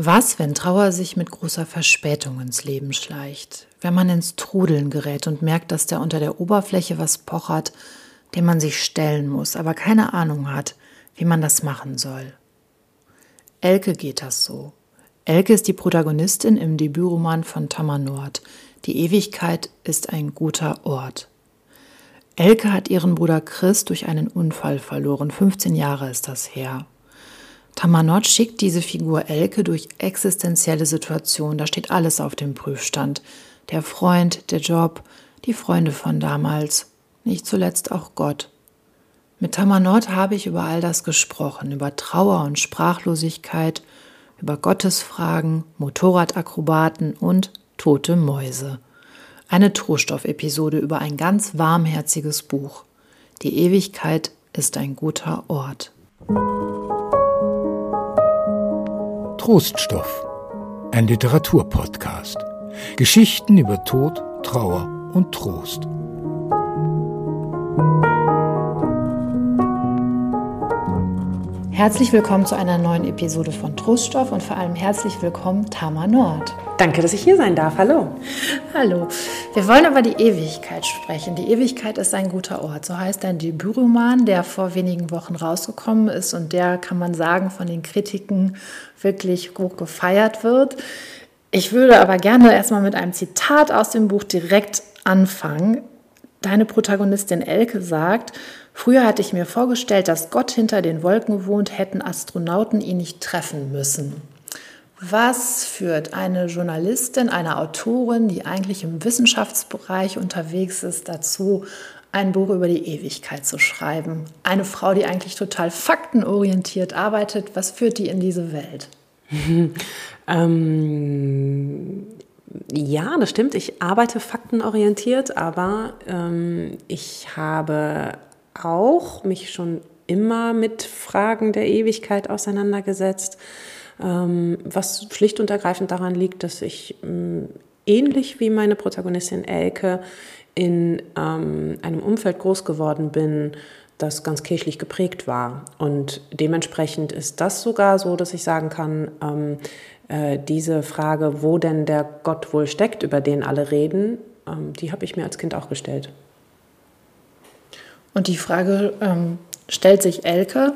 Was, wenn Trauer sich mit großer Verspätung ins Leben schleicht? Wenn man ins Trudeln gerät und merkt, dass da unter der Oberfläche was pochert, dem man sich stellen muss, aber keine Ahnung hat, wie man das machen soll. Elke geht das so. Elke ist die Protagonistin im Debütroman von Tamar Nord. Die Ewigkeit ist ein guter Ort. Elke hat ihren Bruder Chris durch einen Unfall verloren. 15 Jahre ist das her. Tamanot schickt diese Figur Elke durch existenzielle Situationen. Da steht alles auf dem Prüfstand. Der Freund, der Job, die Freunde von damals, nicht zuletzt auch Gott. Mit Tamanot habe ich über all das gesprochen, über Trauer und Sprachlosigkeit, über Gottesfragen, Motorradakrobaten und tote Mäuse. Eine Troststoff-Episode über ein ganz warmherziges Buch. Die Ewigkeit ist ein guter Ort. Troststoff, ein Literaturpodcast. Geschichten über Tod, Trauer und Trost. Herzlich willkommen zu einer neuen Episode von Troststoff und vor allem herzlich willkommen Tama Nord. Danke, dass ich hier sein darf. Hallo. Hallo. Wir wollen über die Ewigkeit sprechen. Die Ewigkeit ist ein guter Ort. So heißt ein Debütroman, der vor wenigen Wochen rausgekommen ist und der, kann man sagen, von den Kritiken wirklich hoch gefeiert wird. Ich würde aber gerne erstmal mit einem Zitat aus dem Buch direkt anfangen. Deine Protagonistin Elke sagt, Früher hatte ich mir vorgestellt, dass Gott hinter den Wolken wohnt, hätten Astronauten ihn nicht treffen müssen. Was führt eine Journalistin, eine Autorin, die eigentlich im Wissenschaftsbereich unterwegs ist, dazu, ein Buch über die Ewigkeit zu schreiben? Eine Frau, die eigentlich total faktenorientiert arbeitet, was führt die in diese Welt? ähm, ja, das stimmt. Ich arbeite faktenorientiert, aber ähm, ich habe auch mich schon immer mit Fragen der Ewigkeit auseinandergesetzt ähm, was schlicht und ergreifend daran liegt, dass ich mm, ähnlich wie meine Protagonistin Elke in ähm, einem Umfeld groß geworden bin, das ganz kirchlich geprägt war. Und dementsprechend ist das sogar so, dass ich sagen kann, ähm, äh, diese Frage, wo denn der Gott wohl steckt, über den alle reden, ähm, die habe ich mir als Kind auch gestellt. Und die Frage ähm, stellt sich Elke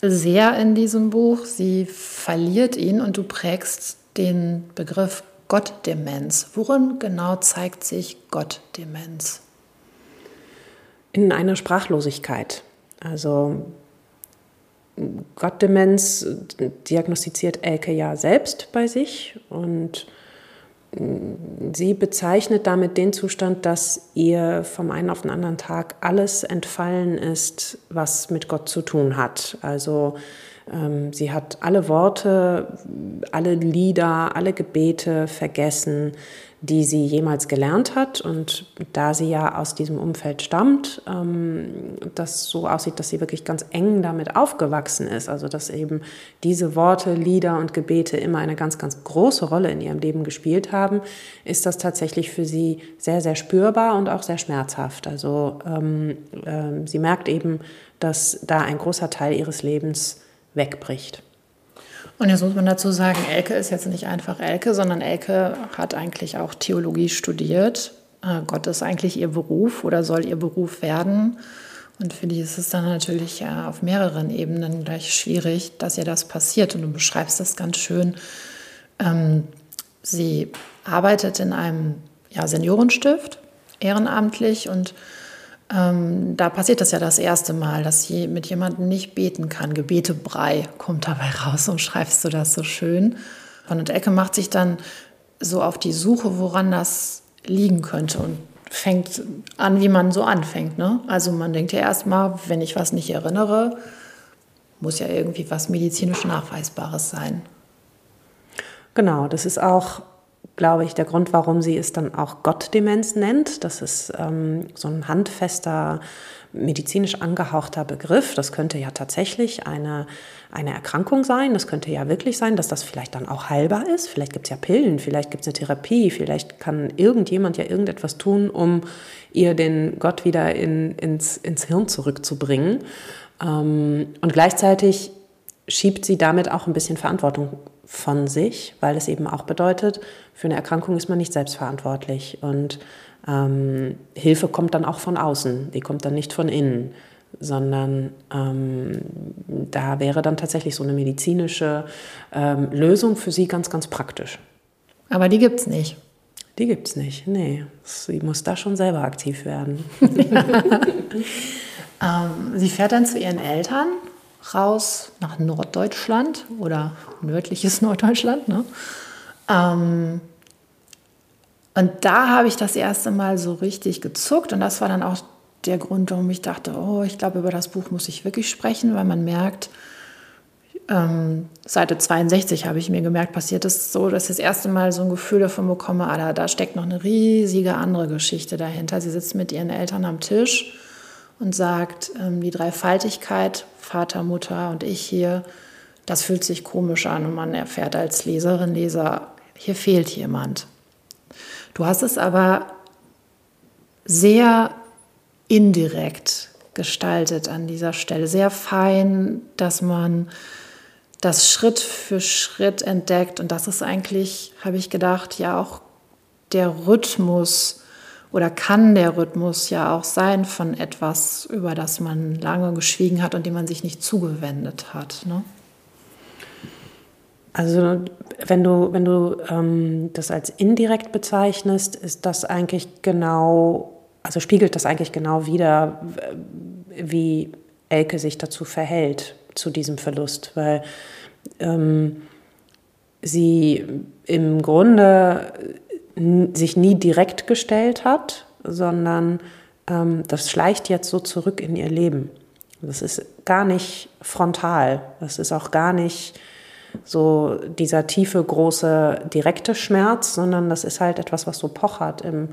sehr in diesem Buch. Sie verliert ihn und du prägst den Begriff Gottdemenz. Worin genau zeigt sich Gottdemenz? In einer Sprachlosigkeit. Also Gottdemenz diagnostiziert Elke ja selbst bei sich und Sie bezeichnet damit den Zustand, dass ihr vom einen auf den anderen Tag alles entfallen ist, was mit Gott zu tun hat. Also ähm, sie hat alle Worte, alle Lieder, alle Gebete vergessen die sie jemals gelernt hat. Und da sie ja aus diesem Umfeld stammt, ähm, das so aussieht, dass sie wirklich ganz eng damit aufgewachsen ist, also dass eben diese Worte, Lieder und Gebete immer eine ganz, ganz große Rolle in ihrem Leben gespielt haben, ist das tatsächlich für sie sehr, sehr spürbar und auch sehr schmerzhaft. Also ähm, äh, sie merkt eben, dass da ein großer Teil ihres Lebens wegbricht. Und jetzt muss man dazu sagen, Elke ist jetzt nicht einfach Elke, sondern Elke hat eigentlich auch Theologie studiert. Äh, Gott ist eigentlich ihr Beruf oder soll ihr Beruf werden. Und für die ist es dann natürlich auf mehreren Ebenen gleich schwierig, dass ihr das passiert. Und du beschreibst das ganz schön. Ähm, sie arbeitet in einem Seniorenstift ehrenamtlich und ähm, da passiert das ja das erste Mal, dass sie mit jemandem nicht beten kann. Gebetebrei kommt dabei raus und schreibst du das so schön. Und Ecke macht sich dann so auf die Suche, woran das liegen könnte und fängt an, wie man so anfängt. Ne? Also man denkt ja erstmal, wenn ich was nicht erinnere, muss ja irgendwie was medizinisch Nachweisbares sein. Genau, das ist auch glaube ich, der Grund, warum sie es dann auch Gottdemenz nennt. Das ist ähm, so ein handfester, medizinisch angehauchter Begriff. Das könnte ja tatsächlich eine, eine Erkrankung sein. Das könnte ja wirklich sein, dass das vielleicht dann auch heilbar ist. Vielleicht gibt es ja Pillen, vielleicht gibt es eine Therapie, vielleicht kann irgendjemand ja irgendetwas tun, um ihr den Gott wieder in, ins, ins Hirn zurückzubringen. Ähm, und gleichzeitig schiebt sie damit auch ein bisschen Verantwortung von sich, weil es eben auch bedeutet, für eine Erkrankung ist man nicht selbstverantwortlich und ähm, Hilfe kommt dann auch von außen, die kommt dann nicht von innen, sondern ähm, da wäre dann tatsächlich so eine medizinische ähm, Lösung für sie ganz, ganz praktisch. Aber die gibt es nicht. Die gibt es nicht, nee. Sie muss da schon selber aktiv werden. ähm, sie fährt dann zu ihren Eltern raus nach Norddeutschland oder nördliches Norddeutschland. Ne? Ähm, und da habe ich das erste Mal so richtig gezuckt und das war dann auch der Grund, warum ich dachte, oh, ich glaube, über das Buch muss ich wirklich sprechen, weil man merkt, ähm, Seite 62 habe ich mir gemerkt, passiert es so, dass ich das erste Mal so ein Gefühl davon bekomme, ah, da, da steckt noch eine riesige andere Geschichte dahinter. Sie sitzt mit ihren Eltern am Tisch und sagt, ähm, die Dreifaltigkeit, Vater, Mutter und ich hier, das fühlt sich komisch an und man erfährt als Leserin, Leser, hier fehlt jemand. Du hast es aber sehr indirekt gestaltet an dieser Stelle, sehr fein, dass man das Schritt für Schritt entdeckt. Und das ist eigentlich, habe ich gedacht, ja auch der Rhythmus oder kann der Rhythmus ja auch sein von etwas, über das man lange geschwiegen hat und dem man sich nicht zugewendet hat. Ne? Also wenn du, wenn du ähm, das als indirekt bezeichnest, ist das eigentlich genau, also spiegelt das eigentlich genau wieder, wie Elke sich dazu verhält, zu diesem Verlust, weil ähm, sie im Grunde sich nie direkt gestellt hat, sondern ähm, das schleicht jetzt so zurück in ihr Leben. Das ist gar nicht frontal, das ist auch gar nicht so dieser tiefe, große, direkte Schmerz, sondern das ist halt etwas, was so pochert im,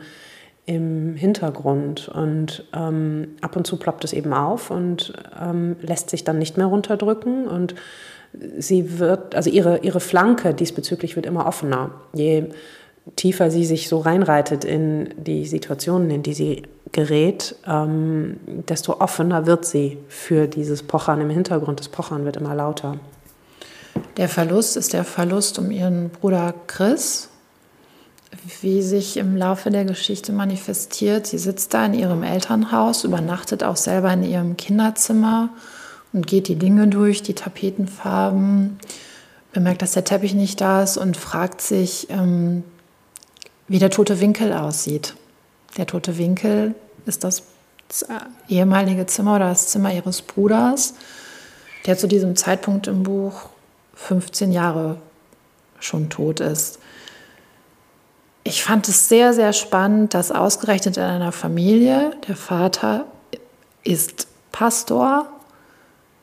im Hintergrund. Und ähm, ab und zu ploppt es eben auf und ähm, lässt sich dann nicht mehr runterdrücken. Und sie wird, also ihre, ihre Flanke diesbezüglich wird immer offener. Je tiefer sie sich so reinreitet in die Situationen, in die sie gerät, ähm, desto offener wird sie für dieses Pochern im Hintergrund. Das Pochern wird immer lauter. Der Verlust ist der Verlust um ihren Bruder Chris, wie sich im Laufe der Geschichte manifestiert. Sie sitzt da in ihrem Elternhaus, übernachtet auch selber in ihrem Kinderzimmer und geht die Dinge durch, die Tapetenfarben, bemerkt, dass der Teppich nicht da ist und fragt sich, ähm, wie der tote Winkel aussieht. Der tote Winkel ist das ehemalige Zimmer oder das Zimmer ihres Bruders, der zu diesem Zeitpunkt im Buch 15 Jahre schon tot ist. Ich fand es sehr, sehr spannend, dass ausgerechnet in einer Familie, der Vater ist Pastor,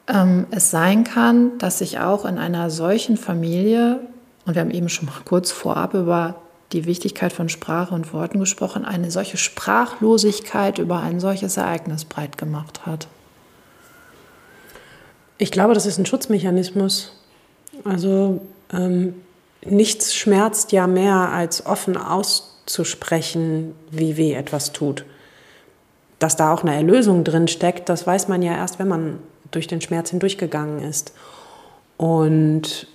ähm, es sein kann, dass sich auch in einer solchen Familie, und wir haben eben schon mal kurz vorab über die Wichtigkeit von Sprache und Worten gesprochen, eine solche Sprachlosigkeit über ein solches Ereignis breit gemacht hat. Ich glaube, das ist ein Schutzmechanismus. Also ähm, nichts schmerzt ja mehr, als offen auszusprechen, wie weh etwas tut. Dass da auch eine Erlösung drin steckt, das weiß man ja erst, wenn man durch den Schmerz hindurchgegangen ist. Und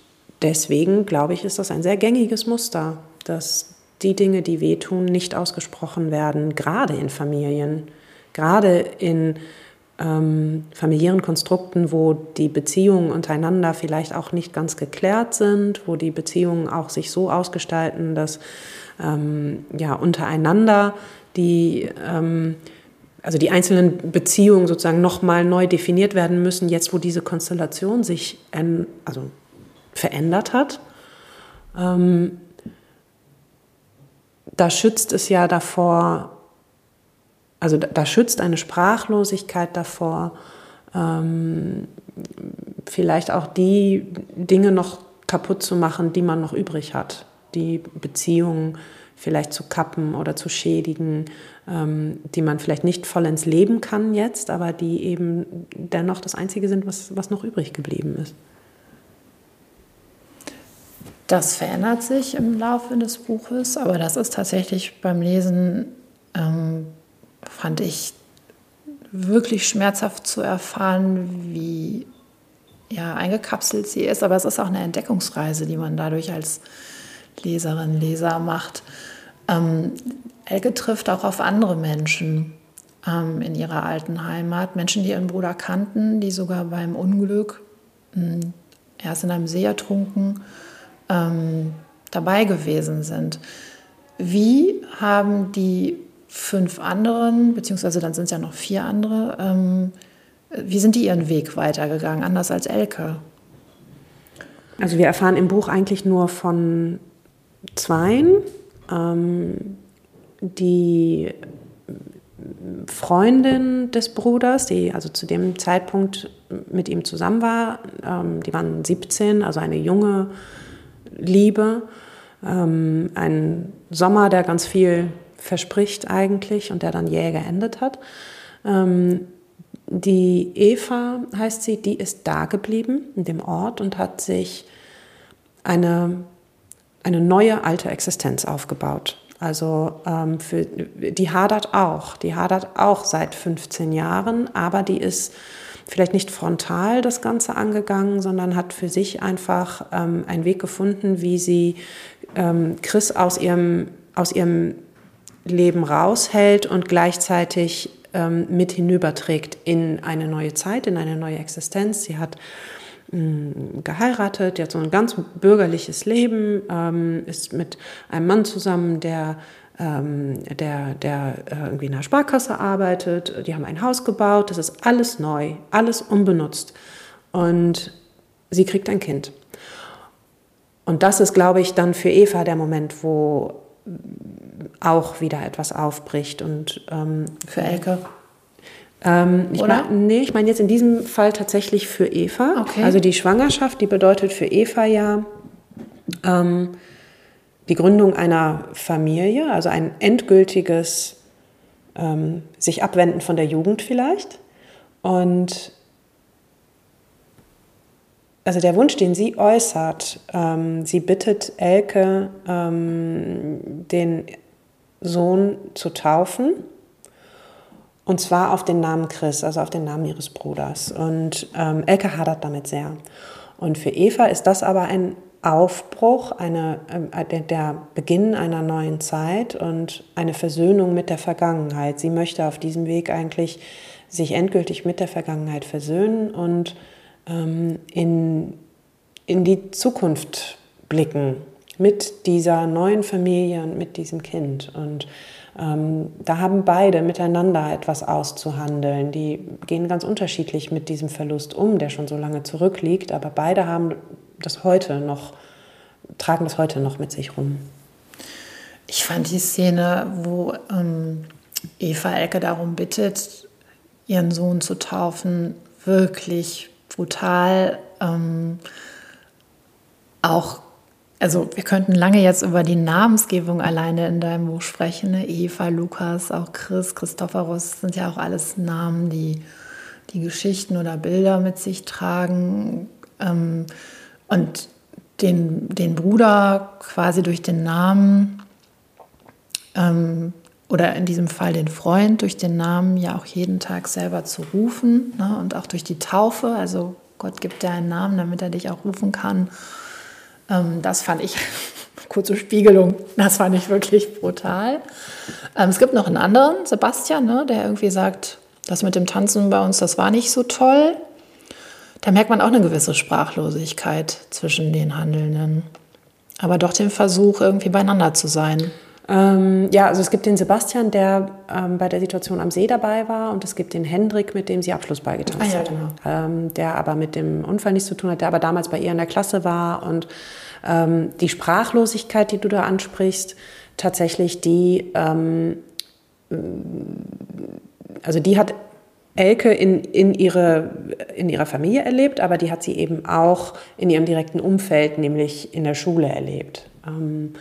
deswegen glaube ich, ist das ein sehr gängiges Muster, dass die Dinge, die wehtun, nicht ausgesprochen werden, gerade in Familien, gerade in ähm, familiären Konstrukten, wo die Beziehungen untereinander vielleicht auch nicht ganz geklärt sind, wo die Beziehungen auch sich so ausgestalten, dass ähm, ja untereinander die ähm, also die einzelnen Beziehungen sozusagen nochmal neu definiert werden müssen, jetzt wo diese Konstellation sich also verändert hat. Ähm, da schützt es ja davor, also da, da schützt eine Sprachlosigkeit davor, ähm, vielleicht auch die Dinge noch kaputt zu machen, die man noch übrig hat, die Beziehungen vielleicht zu kappen oder zu schädigen, ähm, die man vielleicht nicht vollends leben kann jetzt, aber die eben dennoch das Einzige sind, was, was noch übrig geblieben ist. Das verändert sich im Laufe des Buches, aber das ist tatsächlich beim Lesen, ähm, fand ich wirklich schmerzhaft zu erfahren, wie ja, eingekapselt sie ist. Aber es ist auch eine Entdeckungsreise, die man dadurch als Leserin, Leser macht. Ähm, Elke trifft auch auf andere Menschen ähm, in ihrer alten Heimat. Menschen, die ihren Bruder kannten, die sogar beim Unglück, mh, hm, er ist in einem See ertrunken, ähm, dabei gewesen sind. Wie haben die fünf anderen, beziehungsweise dann sind es ja noch vier andere, ähm, wie sind die ihren Weg weitergegangen, anders als Elke? Also wir erfahren im Buch eigentlich nur von zweien. Ähm, die Freundin des Bruders, die also zu dem Zeitpunkt mit ihm zusammen war, ähm, die waren 17, also eine junge Liebe. Ähm, ein Sommer, der ganz viel verspricht eigentlich und der dann jäh geendet hat. Ähm, die Eva heißt sie, die ist da geblieben in dem Ort und hat sich eine, eine neue alte Existenz aufgebaut. Also ähm, für, die hadert auch, die hadert auch seit 15 Jahren, aber die ist vielleicht nicht frontal das Ganze angegangen, sondern hat für sich einfach ähm, einen Weg gefunden, wie sie ähm, Chris aus ihrem, aus ihrem Leben raushält und gleichzeitig ähm, mit hinüberträgt in eine neue Zeit, in eine neue Existenz. Sie hat mh, geheiratet, die hat so ein ganz bürgerliches Leben, ähm, ist mit einem Mann zusammen, der ähm, der, der äh, irgendwie in der Sparkasse arbeitet. Die haben ein Haus gebaut, das ist alles neu, alles unbenutzt. Und sie kriegt ein Kind. Und das ist, glaube ich, dann für Eva der Moment, wo auch wieder etwas aufbricht. Und ähm, für Elke. Ähm, ich Oder? Mein, nee, ich meine jetzt in diesem Fall tatsächlich für Eva. Okay. Also die Schwangerschaft, die bedeutet für Eva ja, ähm, die Gründung einer Familie, also ein endgültiges ähm, sich abwenden von der Jugend vielleicht. Und also der Wunsch, den sie äußert, ähm, sie bittet Elke, ähm, den Sohn zu taufen. Und zwar auf den Namen Chris, also auf den Namen ihres Bruders. Und ähm, Elke hadert damit sehr. Und für Eva ist das aber ein Aufbruch, eine, äh, der Beginn einer neuen Zeit und eine Versöhnung mit der Vergangenheit. Sie möchte auf diesem Weg eigentlich sich endgültig mit der Vergangenheit versöhnen und ähm, in, in die Zukunft blicken mit dieser neuen Familie und mit diesem Kind. Und ähm, da haben beide miteinander etwas auszuhandeln. Die gehen ganz unterschiedlich mit diesem Verlust um, der schon so lange zurückliegt, aber beide haben das heute noch, tragen das heute noch mit sich rum. Ich fand die Szene, wo ähm, Eva Elke darum bittet, ihren Sohn zu taufen, wirklich brutal. Ähm, auch, also wir könnten lange jetzt über die Namensgebung alleine in deinem Buch sprechen. Ne? Eva, Lukas, auch Chris, Christophorus sind ja auch alles Namen, die die Geschichten oder Bilder mit sich tragen. Ähm, und den, den Bruder quasi durch den Namen ähm, oder in diesem Fall den Freund durch den Namen ja auch jeden Tag selber zu rufen ne? und auch durch die Taufe. Also Gott gibt dir einen Namen, damit er dich auch rufen kann. Ähm, das fand ich, kurze Spiegelung, das fand ich wirklich brutal. Ähm, es gibt noch einen anderen, Sebastian, ne? der irgendwie sagt, das mit dem Tanzen bei uns, das war nicht so toll. Da merkt man auch eine gewisse Sprachlosigkeit zwischen den Handelnden. Aber doch den Versuch, irgendwie beieinander zu sein. Ähm, ja, also es gibt den Sebastian, der ähm, bei der Situation am See dabei war, und es gibt den Hendrik, mit dem sie Abschlussball getanzt ah, ja, genau. ähm, der aber mit dem Unfall nichts zu tun hat, der aber damals bei ihr in der Klasse war. Und ähm, die Sprachlosigkeit, die du da ansprichst, tatsächlich die, ähm, also die hat Elke in, in, ihre, in ihrer Familie erlebt, aber die hat sie eben auch in ihrem direkten Umfeld, nämlich in der Schule erlebt. Ähm,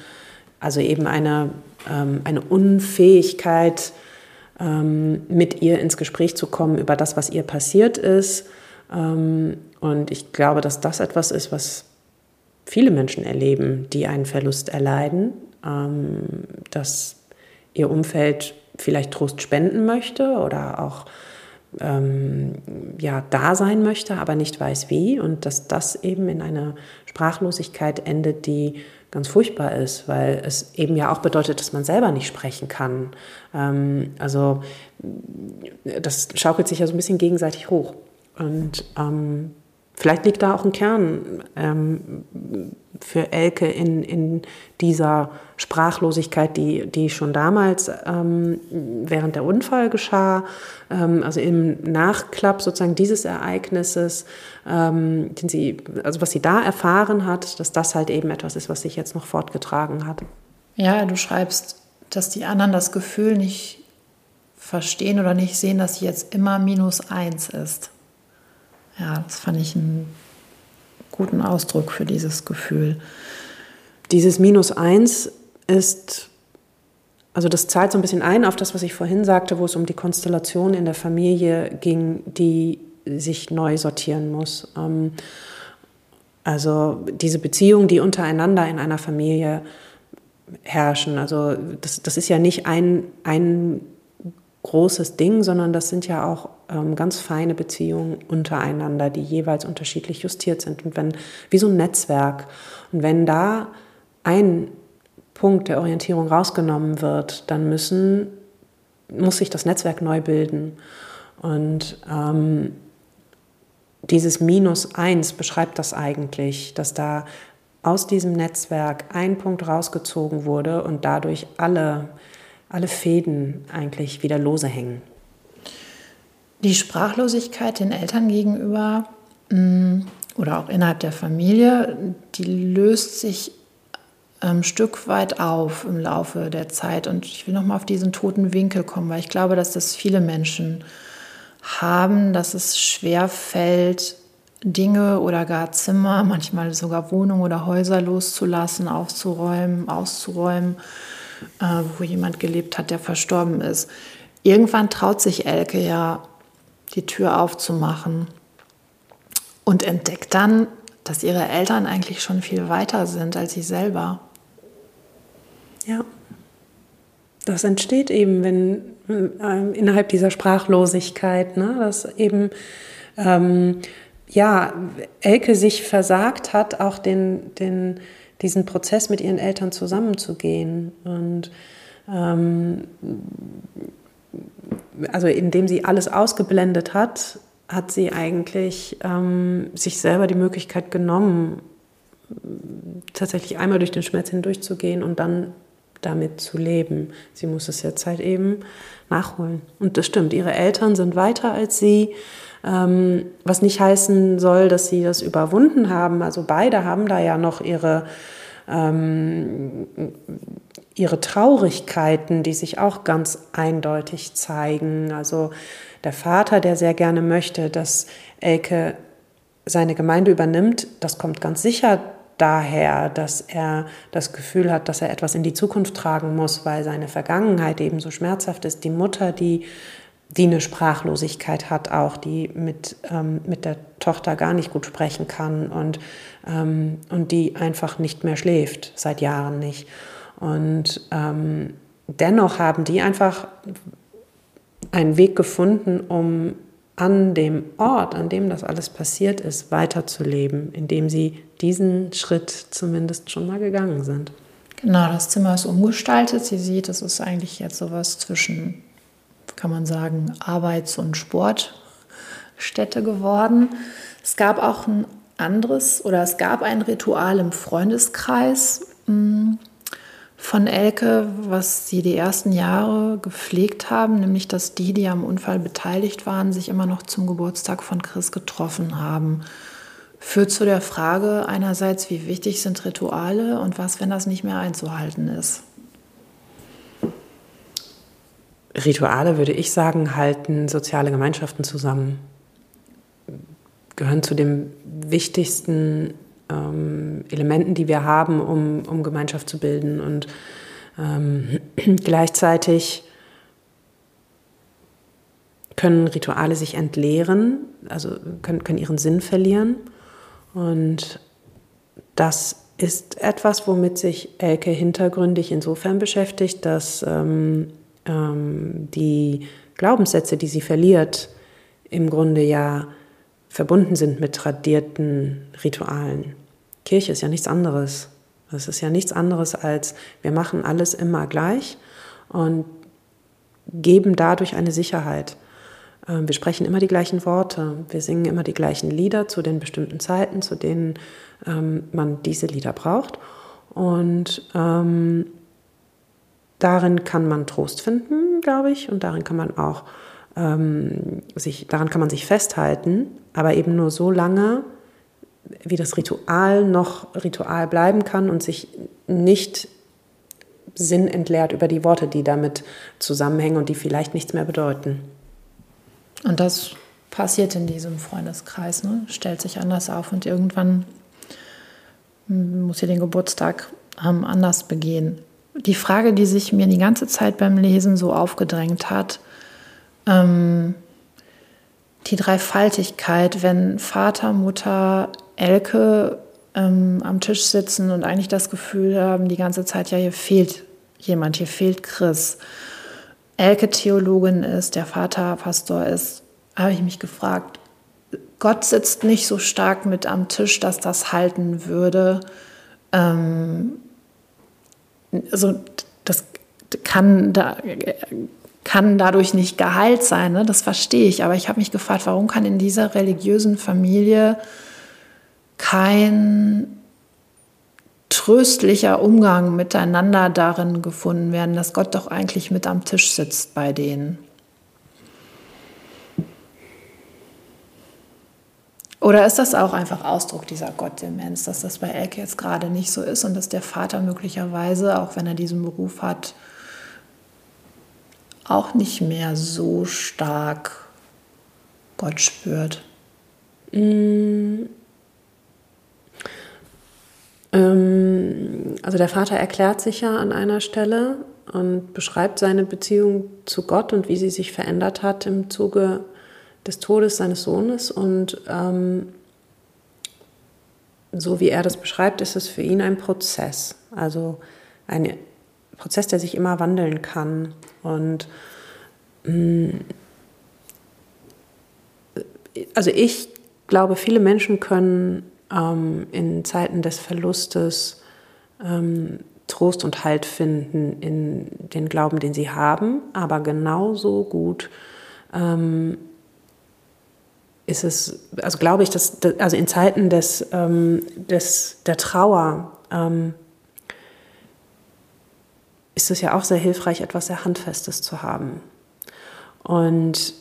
also eben eine, ähm, eine Unfähigkeit, ähm, mit ihr ins Gespräch zu kommen über das, was ihr passiert ist. und ich glaube, dass das etwas ist, was viele Menschen erleben, die einen Verlust erleiden, dass ihr Umfeld vielleicht Trost spenden möchte oder auch ähm, ja, da sein möchte, aber nicht weiß wie und dass das eben in einer Sprachlosigkeit endet, die ganz furchtbar ist, weil es eben ja auch bedeutet, dass man selber nicht sprechen kann. Ähm, also das schaukelt sich ja so ein bisschen gegenseitig hoch. Und ähm, vielleicht liegt da auch ein Kern ähm, für Elke in, in dieser Sprachlosigkeit, die, die schon damals ähm, während der Unfall geschah, ähm, also im Nachklapp sozusagen dieses Ereignisses, ähm, den sie, also was sie da erfahren hat, dass das halt eben etwas ist, was sich jetzt noch fortgetragen hat. Ja, du schreibst, dass die anderen das Gefühl nicht verstehen oder nicht sehen, dass sie jetzt immer minus eins ist. Ja, das fand ich einen guten Ausdruck für dieses Gefühl. Dieses Minus eins ist, also das zahlt so ein bisschen ein auf das, was ich vorhin sagte, wo es um die Konstellation in der Familie ging, die sich neu sortieren muss. Ähm, also diese Beziehungen, die untereinander in einer Familie herrschen. Also das, das ist ja nicht ein, ein großes Ding, sondern das sind ja auch ähm, ganz feine Beziehungen untereinander, die jeweils unterschiedlich justiert sind. Und wenn, wie so ein Netzwerk. Und wenn da ein Punkt der Orientierung rausgenommen wird, dann müssen, muss sich das Netzwerk neu bilden. Und ähm, dieses Minus eins beschreibt das eigentlich, dass da aus diesem Netzwerk ein Punkt rausgezogen wurde und dadurch alle, alle Fäden eigentlich wieder lose hängen. Die Sprachlosigkeit den Eltern gegenüber mm, oder auch innerhalb der Familie, die löst sich ein Stück weit auf im Laufe der Zeit. Und ich will nochmal auf diesen toten Winkel kommen, weil ich glaube, dass das viele Menschen haben, dass es schwer fällt, Dinge oder gar Zimmer, manchmal sogar Wohnungen oder Häuser loszulassen, aufzuräumen, auszuräumen, wo jemand gelebt hat, der verstorben ist. Irgendwann traut sich Elke ja die Tür aufzumachen und entdeckt dann, dass ihre Eltern eigentlich schon viel weiter sind als sie selber. Ja, das entsteht eben, wenn äh, innerhalb dieser Sprachlosigkeit, ne, dass eben ähm, ja Elke sich versagt hat, auch den, den, diesen Prozess mit ihren Eltern zusammenzugehen und ähm, also indem sie alles ausgeblendet hat, hat sie eigentlich ähm, sich selber die Möglichkeit genommen, tatsächlich einmal durch den Schmerz hindurchzugehen und dann damit zu leben. Sie muss es jetzt halt eben nachholen. Und das stimmt, ihre Eltern sind weiter als sie, was nicht heißen soll, dass sie das überwunden haben. Also beide haben da ja noch ihre ähm, ihre Traurigkeiten, die sich auch ganz eindeutig zeigen. Also der Vater, der sehr gerne möchte, dass Elke seine Gemeinde übernimmt, das kommt ganz sicher daher, dass er das Gefühl hat, dass er etwas in die Zukunft tragen muss, weil seine Vergangenheit eben so schmerzhaft ist. Die Mutter, die, die eine Sprachlosigkeit hat, auch die mit, ähm, mit der Tochter gar nicht gut sprechen kann und, ähm, und die einfach nicht mehr schläft, seit Jahren nicht. Und ähm, dennoch haben die einfach einen Weg gefunden, um an dem Ort, an dem das alles passiert ist, weiterzuleben, indem sie diesen Schritt zumindest schon mal gegangen sind. Genau, das Zimmer ist umgestaltet. Sie sieht, es ist eigentlich jetzt sowas zwischen, kann man sagen, Arbeits- und Sportstätte geworden. Es gab auch ein anderes oder es gab ein Ritual im Freundeskreis, hm, von Elke, was sie die ersten Jahre gepflegt haben, nämlich dass die, die am Unfall beteiligt waren, sich immer noch zum Geburtstag von Chris getroffen haben. Führt zu der Frage einerseits, wie wichtig sind Rituale und was, wenn das nicht mehr einzuhalten ist? Rituale, würde ich sagen, halten soziale Gemeinschaften zusammen, gehören zu dem wichtigsten ähm, Elementen, die wir haben, um, um Gemeinschaft zu bilden. Und ähm, gleichzeitig können Rituale sich entleeren, also können, können ihren Sinn verlieren. Und das ist etwas, womit sich Elke hintergründig insofern beschäftigt, dass ähm, ähm, die Glaubenssätze, die sie verliert, im Grunde ja verbunden sind mit tradierten Ritualen. Kirche ist ja nichts anderes. Es ist ja nichts anderes als, wir machen alles immer gleich und geben dadurch eine Sicherheit. Ähm, wir sprechen immer die gleichen Worte, wir singen immer die gleichen Lieder zu den bestimmten Zeiten, zu denen ähm, man diese Lieder braucht. Und ähm, darin kann man Trost finden, glaube ich, und darin kann man auch ähm, sich, daran kann man sich festhalten, aber eben nur so lange, wie das Ritual noch Ritual bleiben kann und sich nicht sinnentleert über die Worte, die damit zusammenhängen und die vielleicht nichts mehr bedeuten. Und das passiert in diesem Freundeskreis, ne? stellt sich anders auf und irgendwann muss sie den Geburtstag ähm, anders begehen. Die Frage, die sich mir die ganze Zeit beim Lesen so aufgedrängt hat, ähm, die Dreifaltigkeit, wenn Vater, Mutter, Elke ähm, am Tisch sitzen und eigentlich das Gefühl haben, die ganze Zeit, ja, hier fehlt jemand, hier fehlt Chris. Elke Theologin ist, der Vater Pastor ist, habe ich mich gefragt, Gott sitzt nicht so stark mit am Tisch, dass das halten würde. Ähm, also das kann da kann dadurch nicht geheilt sein, ne? das verstehe ich. Aber ich habe mich gefragt, warum kann in dieser religiösen Familie kein tröstlicher Umgang miteinander darin gefunden werden, dass Gott doch eigentlich mit am Tisch sitzt bei denen. Oder ist das auch einfach Ausdruck dieser Gottdemenz, dass das bei Elke jetzt gerade nicht so ist und dass der Vater möglicherweise, auch wenn er diesen Beruf hat, auch nicht mehr so stark Gott spürt? Mm. Ähm, also der Vater erklärt sich ja an einer Stelle und beschreibt seine Beziehung zu Gott und wie sie sich verändert hat im Zuge des Todes seines Sohnes. Und ähm, so wie er das beschreibt, ist es für ihn ein Prozess. Also ein Prozess, der sich immer wandeln kann. Und mm, also ich glaube, viele Menschen können ähm, in Zeiten des Verlustes ähm, Trost und Halt finden in den Glauben, den sie haben, aber genauso gut ähm, ist es, also glaube ich, dass, also in Zeiten des, ähm, des, der Trauer ähm, ist es ja auch sehr hilfreich, etwas sehr Handfestes zu haben. Und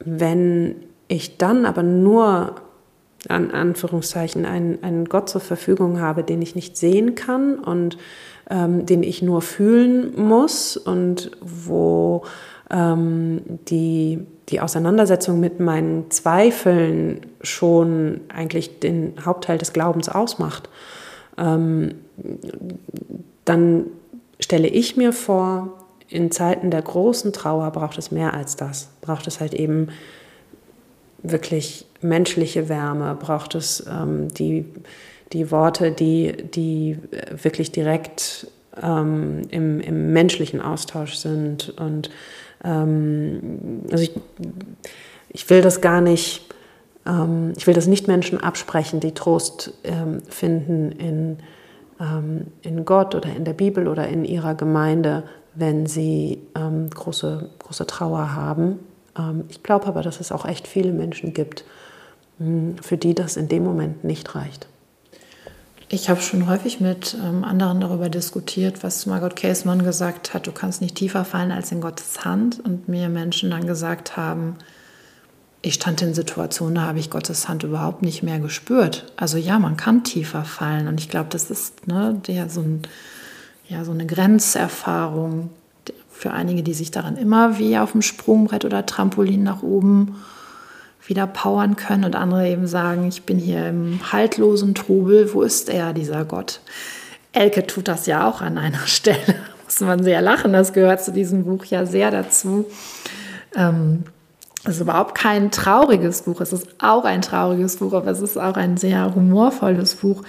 wenn ich dann aber nur an Anführungszeichen einen, einen Gott zur Verfügung habe, den ich nicht sehen kann und ähm, den ich nur fühlen muss und wo ähm, die, die Auseinandersetzung mit meinen Zweifeln schon eigentlich den Hauptteil des Glaubens ausmacht, ähm, dann stelle ich mir vor, in Zeiten der großen Trauer braucht es mehr als das. Braucht es halt eben wirklich menschliche Wärme, braucht es ähm, die, die Worte, die, die wirklich direkt ähm, im, im menschlichen Austausch sind. Und ähm, also ich, ich will das gar nicht, ähm, ich will das nicht Menschen absprechen, die Trost ähm, finden in ähm, in Gott oder in der Bibel oder in ihrer Gemeinde, wenn sie ähm, große, große Trauer haben. Ähm, ich glaube aber, dass es auch echt viele Menschen gibt, hm, für die das in dem Moment nicht reicht. Ich habe schon häufig mit ähm, anderen darüber diskutiert, was Margot Käßmann gesagt hat, du kannst nicht tiefer fallen als in Gottes Hand. Und mir Menschen dann gesagt haben, ich stand in Situationen, da habe ich Gottes Hand überhaupt nicht mehr gespürt. Also ja, man kann tiefer fallen und ich glaube, das ist ne, der, so, ein, ja, so eine Grenzerfahrung für einige, die sich daran immer wie auf dem Sprungbrett oder Trampolin nach oben wieder powern können und andere eben sagen, ich bin hier im haltlosen Trubel, wo ist er, dieser Gott? Elke tut das ja auch an einer Stelle, muss man sehr lachen, das gehört zu diesem Buch ja sehr dazu. Ähm, es ist überhaupt kein trauriges Buch. Es ist auch ein trauriges Buch, aber es ist auch ein sehr humorvolles Buch.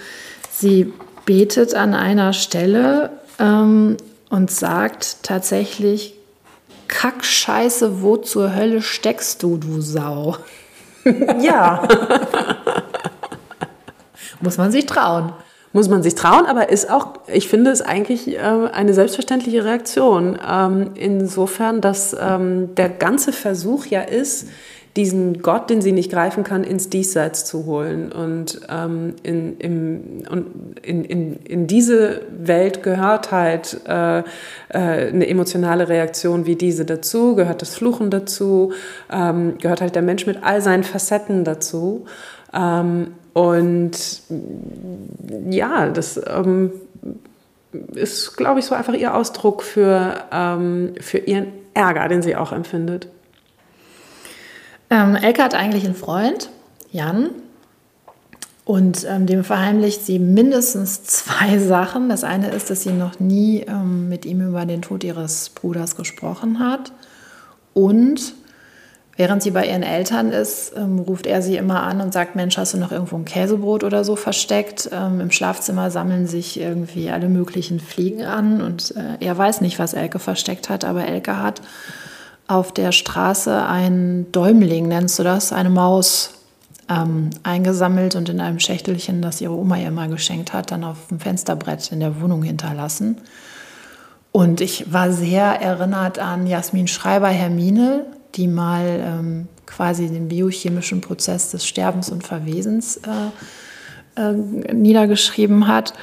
Sie betet an einer Stelle ähm, und sagt tatsächlich, Kackscheiße, wo zur Hölle steckst du, du Sau? Ja. Muss man sich trauen. Muss man sich trauen, aber ist auch, ich finde es eigentlich äh, eine selbstverständliche Reaktion. Ähm, insofern, dass ähm, der ganze Versuch ja ist, diesen Gott, den sie nicht greifen kann, ins Diesseits zu holen. Und, ähm, in, im, und in, in, in diese Welt gehört halt äh, äh, eine emotionale Reaktion wie diese dazu, gehört das Fluchen dazu, ähm, gehört halt der Mensch mit all seinen Facetten dazu. Ähm, und ja, das ähm, ist, glaube ich, so einfach ihr Ausdruck für, ähm, für ihren Ärger, den sie auch empfindet. Ähm, Elke hat eigentlich einen Freund, Jan, und ähm, dem verheimlicht sie mindestens zwei Sachen. Das eine ist, dass sie noch nie ähm, mit ihm über den Tod ihres Bruders gesprochen hat. Und während sie bei ihren Eltern ist, ähm, ruft er sie immer an und sagt, Mensch, hast du noch irgendwo ein Käsebrot oder so versteckt? Ähm, Im Schlafzimmer sammeln sich irgendwie alle möglichen Fliegen an und äh, er weiß nicht, was Elke versteckt hat, aber Elke hat auf der Straße ein Däumling, nennst du das, eine Maus ähm, eingesammelt und in einem Schächtelchen, das ihre Oma ihr mal geschenkt hat, dann auf dem Fensterbrett in der Wohnung hinterlassen. Und ich war sehr erinnert an Jasmin Schreiber Hermine, die mal ähm, quasi den biochemischen Prozess des Sterbens und Verwesens äh, äh, niedergeschrieben hat.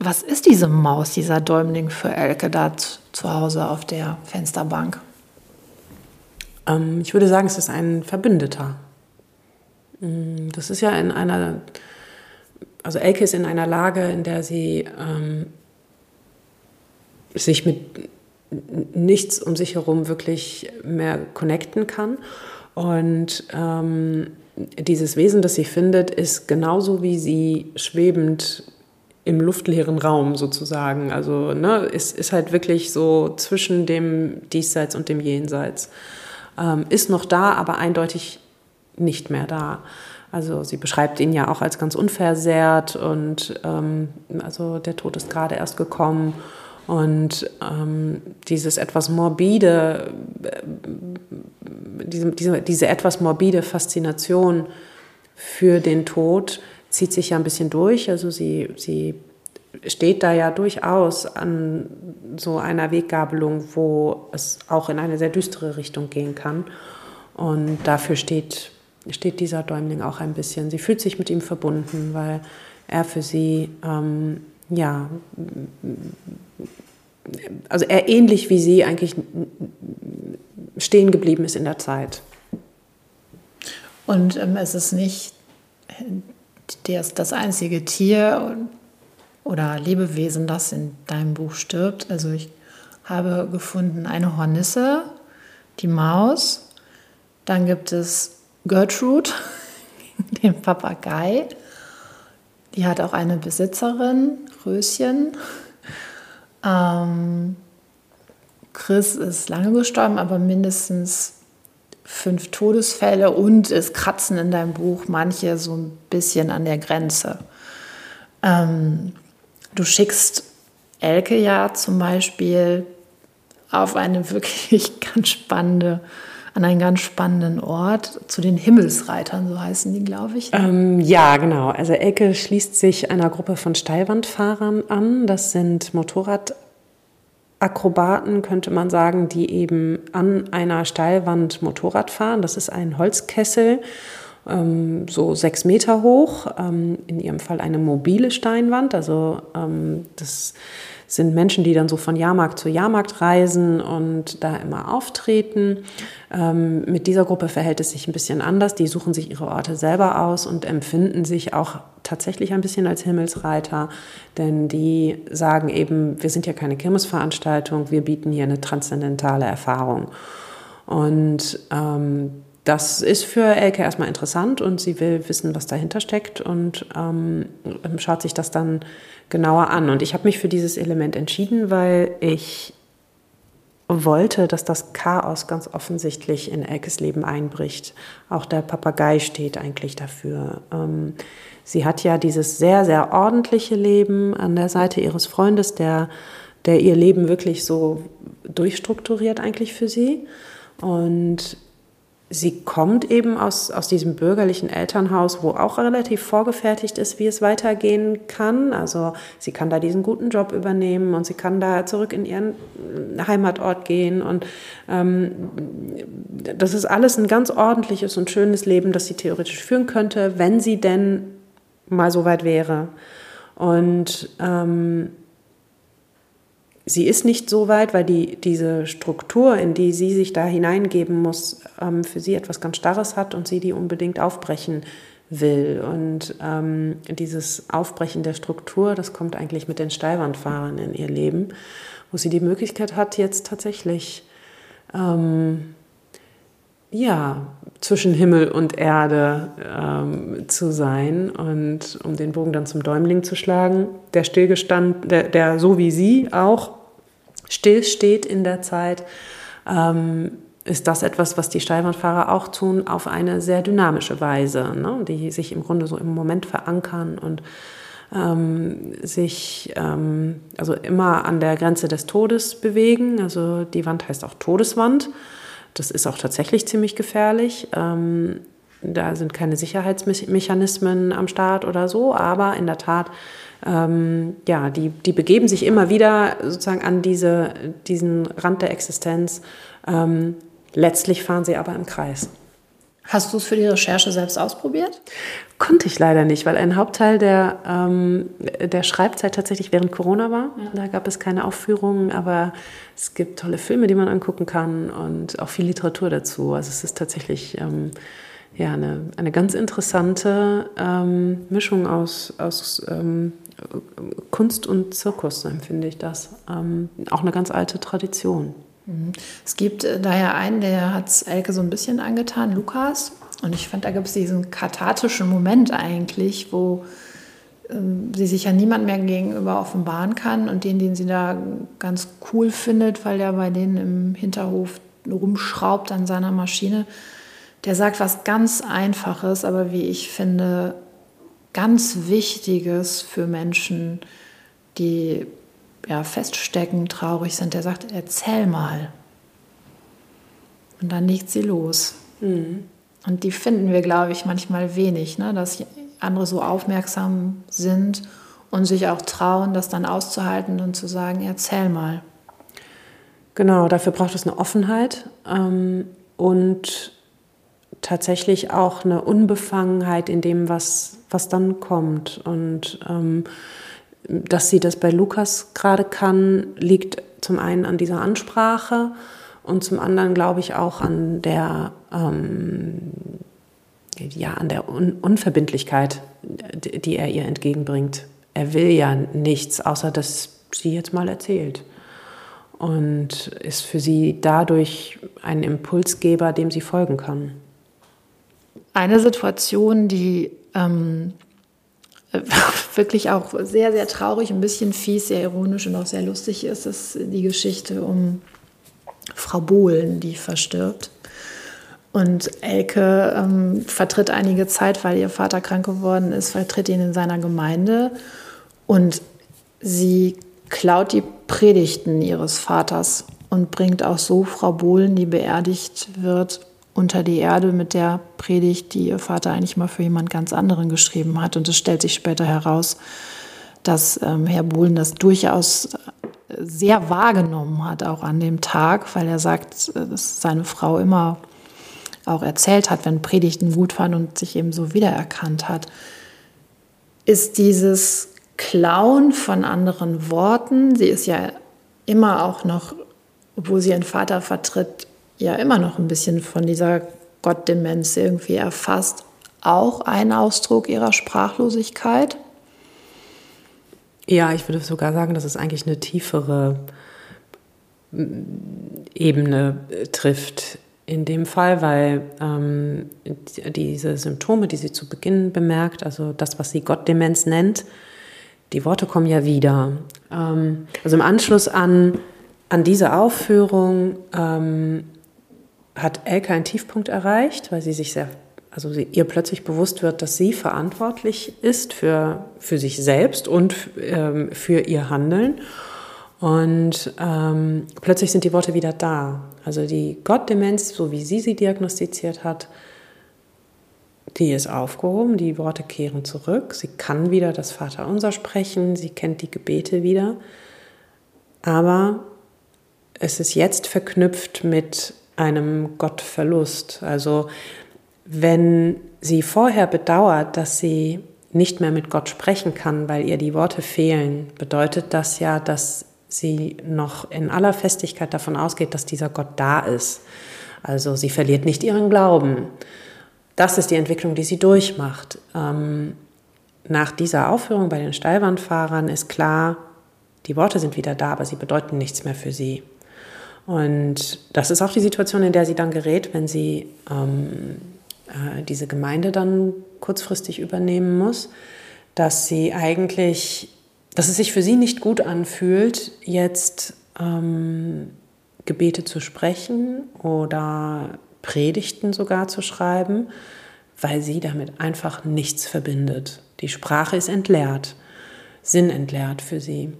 Was ist diese Maus, dieser Däumling für Elke da zu Hause auf der Fensterbank? Ähm, ich würde sagen, es ist ein Verbündeter. Mm, das ist ja in einer, also Elke ist in einer Lage, in der sie ähm, sich mit nichts um sich herum wirklich mehr connecten kann. Und ähm, dieses Wesen, das sie findet, ist genauso wie sie schwebend im luftleeren Raum sozusagen. Also ne, ist, ist halt wirklich so zwischen dem Diesseits und dem Jenseits ähm, ist noch da, aber eindeutig nicht mehr da. Also sie beschreibt ihn ja auch als ganz unversehrt und ähm, also der Tod ist gerade erst gekommen und ähm, dieses etwas morbide, äh, diese, diese, diese etwas morbide Faszination für den Tod zieht sich ja ein bisschen durch. Also sie, sie steht da ja durchaus an so einer Weggabelung, wo es auch in eine sehr düstere Richtung gehen kann. Und dafür steht, steht dieser Däumling auch ein bisschen. Sie fühlt sich mit ihm verbunden, weil er für sie, ähm, ja, also er ähnlich wie sie eigentlich stehen geblieben ist in der Zeit. Und ähm, es ist nicht das, das einzige Tier, oder Lebewesen, das in deinem Buch stirbt. Also ich habe gefunden eine Hornisse, die Maus, dann gibt es Gertrude, den Papagei. Die hat auch eine Besitzerin, Röschen. Ähm, Chris ist lange gestorben, aber mindestens fünf Todesfälle und es kratzen in deinem Buch manche so ein bisschen an der Grenze. Ähm, Du schickst Elke ja zum Beispiel auf eine wirklich ganz spannende, an einen ganz spannenden Ort zu den Himmelsreitern, so heißen die, glaube ich. Ähm, ja, genau. Also Elke schließt sich einer Gruppe von Steilwandfahrern an. Das sind Motorradakrobaten, könnte man sagen, die eben an einer Steilwand Motorrad fahren. Das ist ein Holzkessel ähm, so sechs Meter hoch, ähm, in ihrem Fall eine mobile Steinwand. Also ähm, das sind Menschen, die dann so von Jahrmarkt zu Jahrmarkt reisen und da immer auftreten. Ähm, mit dieser Gruppe verhält es sich ein bisschen anders. Die suchen sich ihre Orte selber aus und empfinden sich auch tatsächlich ein bisschen als Himmelsreiter, denn die sagen eben, wir sind ja keine Kirmesveranstaltung, wir bieten hier eine transzendentale Erfahrung. Und ähm, das ist für Elke erstmal interessant und sie will wissen, was dahinter steckt und ähm, schaut sich das dann genauer an. Und ich habe mich für dieses Element entschieden, weil ich wollte, dass das Chaos ganz offensichtlich in Elkes Leben einbricht. Auch der Papagei steht eigentlich dafür. Ähm, sie hat ja dieses sehr, sehr ordentliche Leben an der Seite ihres Freundes, der der ihr Leben wirklich so durchstrukturiert eigentlich für sie. Und sie kommt eben aus, aus diesem bürgerlichen Elternhaus, wo auch relativ vorgefertigt ist, wie es weitergehen kann. Also sie kann da diesen guten Job übernehmen und sie kann da zurück in ihren Heimatort gehen. Und ähm, das ist alles ein ganz ordentliches und schönes Leben, das sie theoretisch führen könnte, wenn sie denn mal so weit wäre. Und ähm, sie ist nicht so weit, weil die, diese Struktur, in die sie sich da hineingeben muss, ähm, für sie etwas ganz Starres hat und sie die unbedingt aufbrechen will. Und ähm, dieses Aufbrechen der Struktur, das kommt eigentlich mit den Steilwandfahrern in ihr Leben, wo sie die Möglichkeit hat, jetzt tatsächlich ähm, ja, zwischen Himmel und Erde ähm, zu sein. Und um den Bogen dann zum Däumling zu schlagen, der Stillgestand, der, der so wie sie auch stillsteht in der Zeit, ähm, ist das etwas, was die Steilwandfahrer auch tun, auf eine sehr dynamische Weise, ne? die sich im Grunde so im Moment verankern und ähm, sich ähm, also immer an der Grenze des Todes bewegen. Also die Wand heißt auch Todeswand. Das ist auch tatsächlich ziemlich gefährlich. Ähm, da sind keine Sicherheitsmechanismen am Start oder so, aber in der Tat, ähm, ja, die, die begeben sich immer wieder sozusagen an diese, diesen Rand der Existenz. Ähm, letztlich fahren sie aber im Kreis. Hast du es für die Recherche selbst ausprobiert? Konnte ich leider nicht, weil ein Hauptteil der, ähm, der Schreibzeit tatsächlich während Corona war. Ja. Da gab es keine Aufführungen, aber es gibt tolle Filme, die man angucken kann und auch viel Literatur dazu. Also es ist tatsächlich ähm, ja, eine, eine ganz interessante ähm, Mischung aus, aus ähm, Kunst und Zirkus, empfinde ich das. Ähm, auch eine ganz alte Tradition. Mhm. Es gibt äh, daher einen, der hat es Elke so ein bisschen angetan, Lukas. Und ich fand, da gibt es diesen kathartischen Moment eigentlich, wo ähm, sie sich ja niemand mehr gegenüber offenbaren kann und den, den sie da ganz cool findet, weil der bei denen im Hinterhof rumschraubt an seiner Maschine, der sagt was ganz Einfaches, aber wie ich finde, ganz Wichtiges für Menschen, die ja, feststecken, traurig sind, der sagt, erzähl mal. Und dann legt sie los. Mhm. Und die finden wir, glaube ich, manchmal wenig, ne? dass andere so aufmerksam sind und sich auch trauen, das dann auszuhalten und zu sagen, erzähl mal. Genau, dafür braucht es eine Offenheit ähm, und tatsächlich auch eine Unbefangenheit in dem, was, was dann kommt. Und ähm, dass sie das bei Lukas gerade kann, liegt zum einen an dieser Ansprache und zum anderen glaube ich auch an der, ähm, ja, an der Un Unverbindlichkeit, die er ihr entgegenbringt. Er will ja nichts, außer dass sie jetzt mal erzählt. Und ist für sie dadurch ein Impulsgeber, dem sie folgen kann. Eine Situation, die ähm, wirklich auch sehr, sehr traurig, ein bisschen fies, sehr ironisch und auch sehr lustig ist, ist die Geschichte um Frau Bohlen, die verstirbt. Und Elke ähm, vertritt einige Zeit, weil ihr Vater krank geworden ist, vertritt ihn in seiner Gemeinde. Und sie klaut die Predigten ihres Vaters und bringt auch so Frau Bohlen, die beerdigt wird, unter die Erde mit der Predigt, die ihr Vater eigentlich mal für jemand ganz anderen geschrieben hat. Und es stellt sich später heraus, dass ähm, Herr Bohlen das durchaus sehr wahrgenommen hat, auch an dem Tag, weil er sagt, äh, dass seine Frau immer auch erzählt hat, wenn Predigten gut waren und sich eben so wiedererkannt hat, ist dieses Klauen von anderen Worten. Sie ist ja immer auch noch, obwohl sie ihren Vater vertritt, ja immer noch ein bisschen von dieser Gottdemenz irgendwie erfasst, auch ein Ausdruck ihrer Sprachlosigkeit? Ja, ich würde sogar sagen, dass es eigentlich eine tiefere mm, Ebene äh, trifft in dem Fall, weil ähm, diese Symptome, die sie zu Beginn bemerkt, also das, was sie Gottdemenz nennt, die Worte kommen ja wieder. Ähm, also im Anschluss an, an diese Aufführung ähm, hat Elke einen Tiefpunkt erreicht, weil sie sich sehr, also sie, ihr plötzlich bewusst wird, dass sie verantwortlich ist für, für sich selbst und ähm, für ihr Handeln. Und ähm, plötzlich sind die Worte wieder da. Also die Gottdemenz, so wie sie sie diagnostiziert hat, die ist aufgehoben, die Worte kehren zurück. Sie kann wieder das Vaterunser sprechen, sie kennt die Gebete wieder. Aber es ist jetzt verknüpft mit einem Gottverlust. Also wenn sie vorher bedauert, dass sie nicht mehr mit Gott sprechen kann, weil ihr die Worte fehlen, bedeutet das ja, dass sie noch in aller Festigkeit davon ausgeht, dass dieser Gott da ist. Also sie verliert nicht ihren Glauben. Das ist die Entwicklung, die sie durchmacht. Ähm, nach dieser Aufführung bei den Steilwandfahrern ist klar, die Worte sind wieder da, aber sie bedeuten nichts mehr für sie. Und das ist auch die Situation, in der sie dann gerät, wenn sie ähm, äh, diese Gemeinde dann kurzfristig übernehmen muss, dass sie eigentlich, dass es sich für sie nicht gut anfühlt, jetzt ähm, Gebete zu sprechen oder Predigten sogar zu schreiben, weil sie damit einfach nichts verbindet. Die Sprache ist entleert, sinnentleert für sie.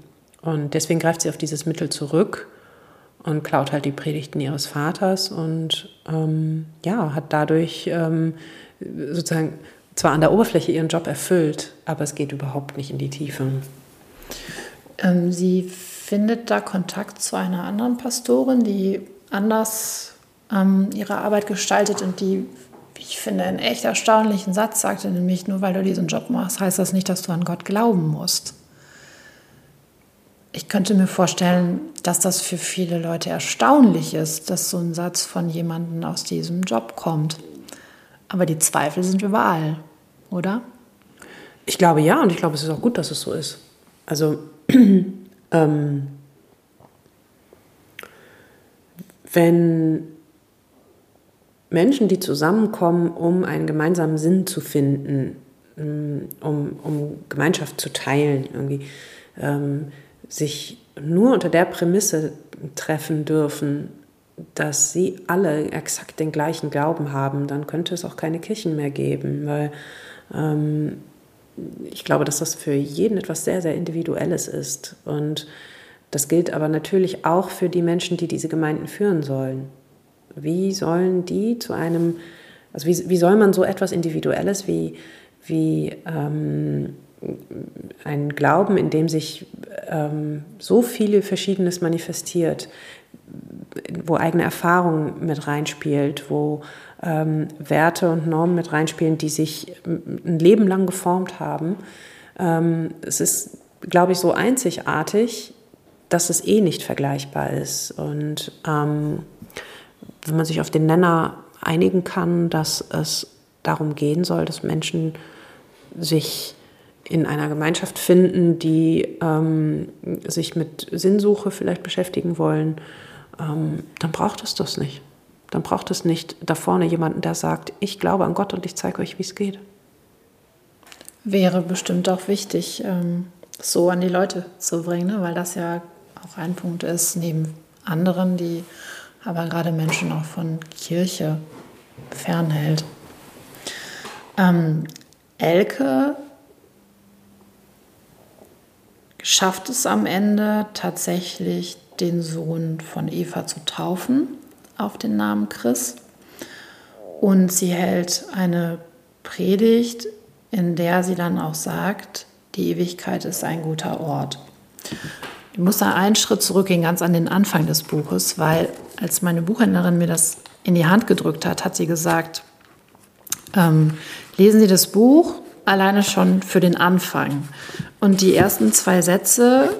Und deswegen greift sie auf dieses Mittel zurück und klaut halt die Predigten ihres Vaters und ähm, ja, hat dadurch ähm, sozusagen zwar an der Oberfläche ihren Job erfüllt, aber es geht überhaupt nicht in die Tiefe. Ähm, sie findet da Kontakt zu einer anderen Pastorin, die anders ähm, ihre Arbeit gestaltet und die, ich finde, einen echt erstaunlichen Satz sagte, nämlich nur weil du diesen Job machst, heißt das nicht, dass du an Gott glauben musst ich könnte mir vorstellen, dass das für viele Leute erstaunlich ist, dass so ein Satz von jemandem aus diesem Job kommt. Aber die Zweifel sind überall, oder? Ich glaube ja und ich glaube, es ist auch gut, dass es so ist. Also ähm, wenn Menschen, die zusammenkommen, um einen gemeinsamen Sinn zu finden, mm, um, um Gemeinschaft zu teilen, irgendwie, ähm, sich nur unter der Prämisse treffen dürfen, dass sie alle exakt den gleichen Glauben haben, dann könnte es auch keine Kirchen mehr geben, weil ähm, ich glaube, dass das für jeden etwas sehr, sehr Individuelles ist. Und das gilt aber natürlich auch für die Menschen, die diese Gemeinden führen sollen. Wie sollen die zu einem, also wie, wie soll man so etwas Individuelles wie, wie ähm, ein Glauben, in dem sich ähm, so viele Verschiedenes manifestiert, wo eigene Erfahrung mit reinspielt, wo ähm, Werte und Normen mit reinspielen, die sich ein Leben lang geformt haben. Ähm, es ist, glaube ich, so einzigartig, dass es eh nicht vergleichbar ist. Und ähm, wenn man sich auf den Nenner einigen kann, dass es darum gehen soll, dass Menschen sich in einer Gemeinschaft finden, die ähm, sich mit Sinnsuche vielleicht beschäftigen wollen, ähm, dann braucht es das nicht. Dann braucht es nicht da vorne jemanden, der sagt, ich glaube an Gott und ich zeige euch, wie es geht. Wäre bestimmt auch wichtig, ähm, so an die Leute zu bringen, ne? weil das ja auch ein Punkt ist, neben anderen, die aber gerade Menschen auch von Kirche fernhält. Ähm, Elke schafft es am Ende tatsächlich, den Sohn von Eva zu taufen auf den Namen Chris. Und sie hält eine Predigt, in der sie dann auch sagt, die Ewigkeit ist ein guter Ort. Ich muss da einen Schritt zurückgehen, ganz an den Anfang des Buches, weil als meine Buchhändlerin mir das in die Hand gedrückt hat, hat sie gesagt, ähm, lesen Sie das Buch alleine schon für den Anfang. Und die ersten zwei Sätze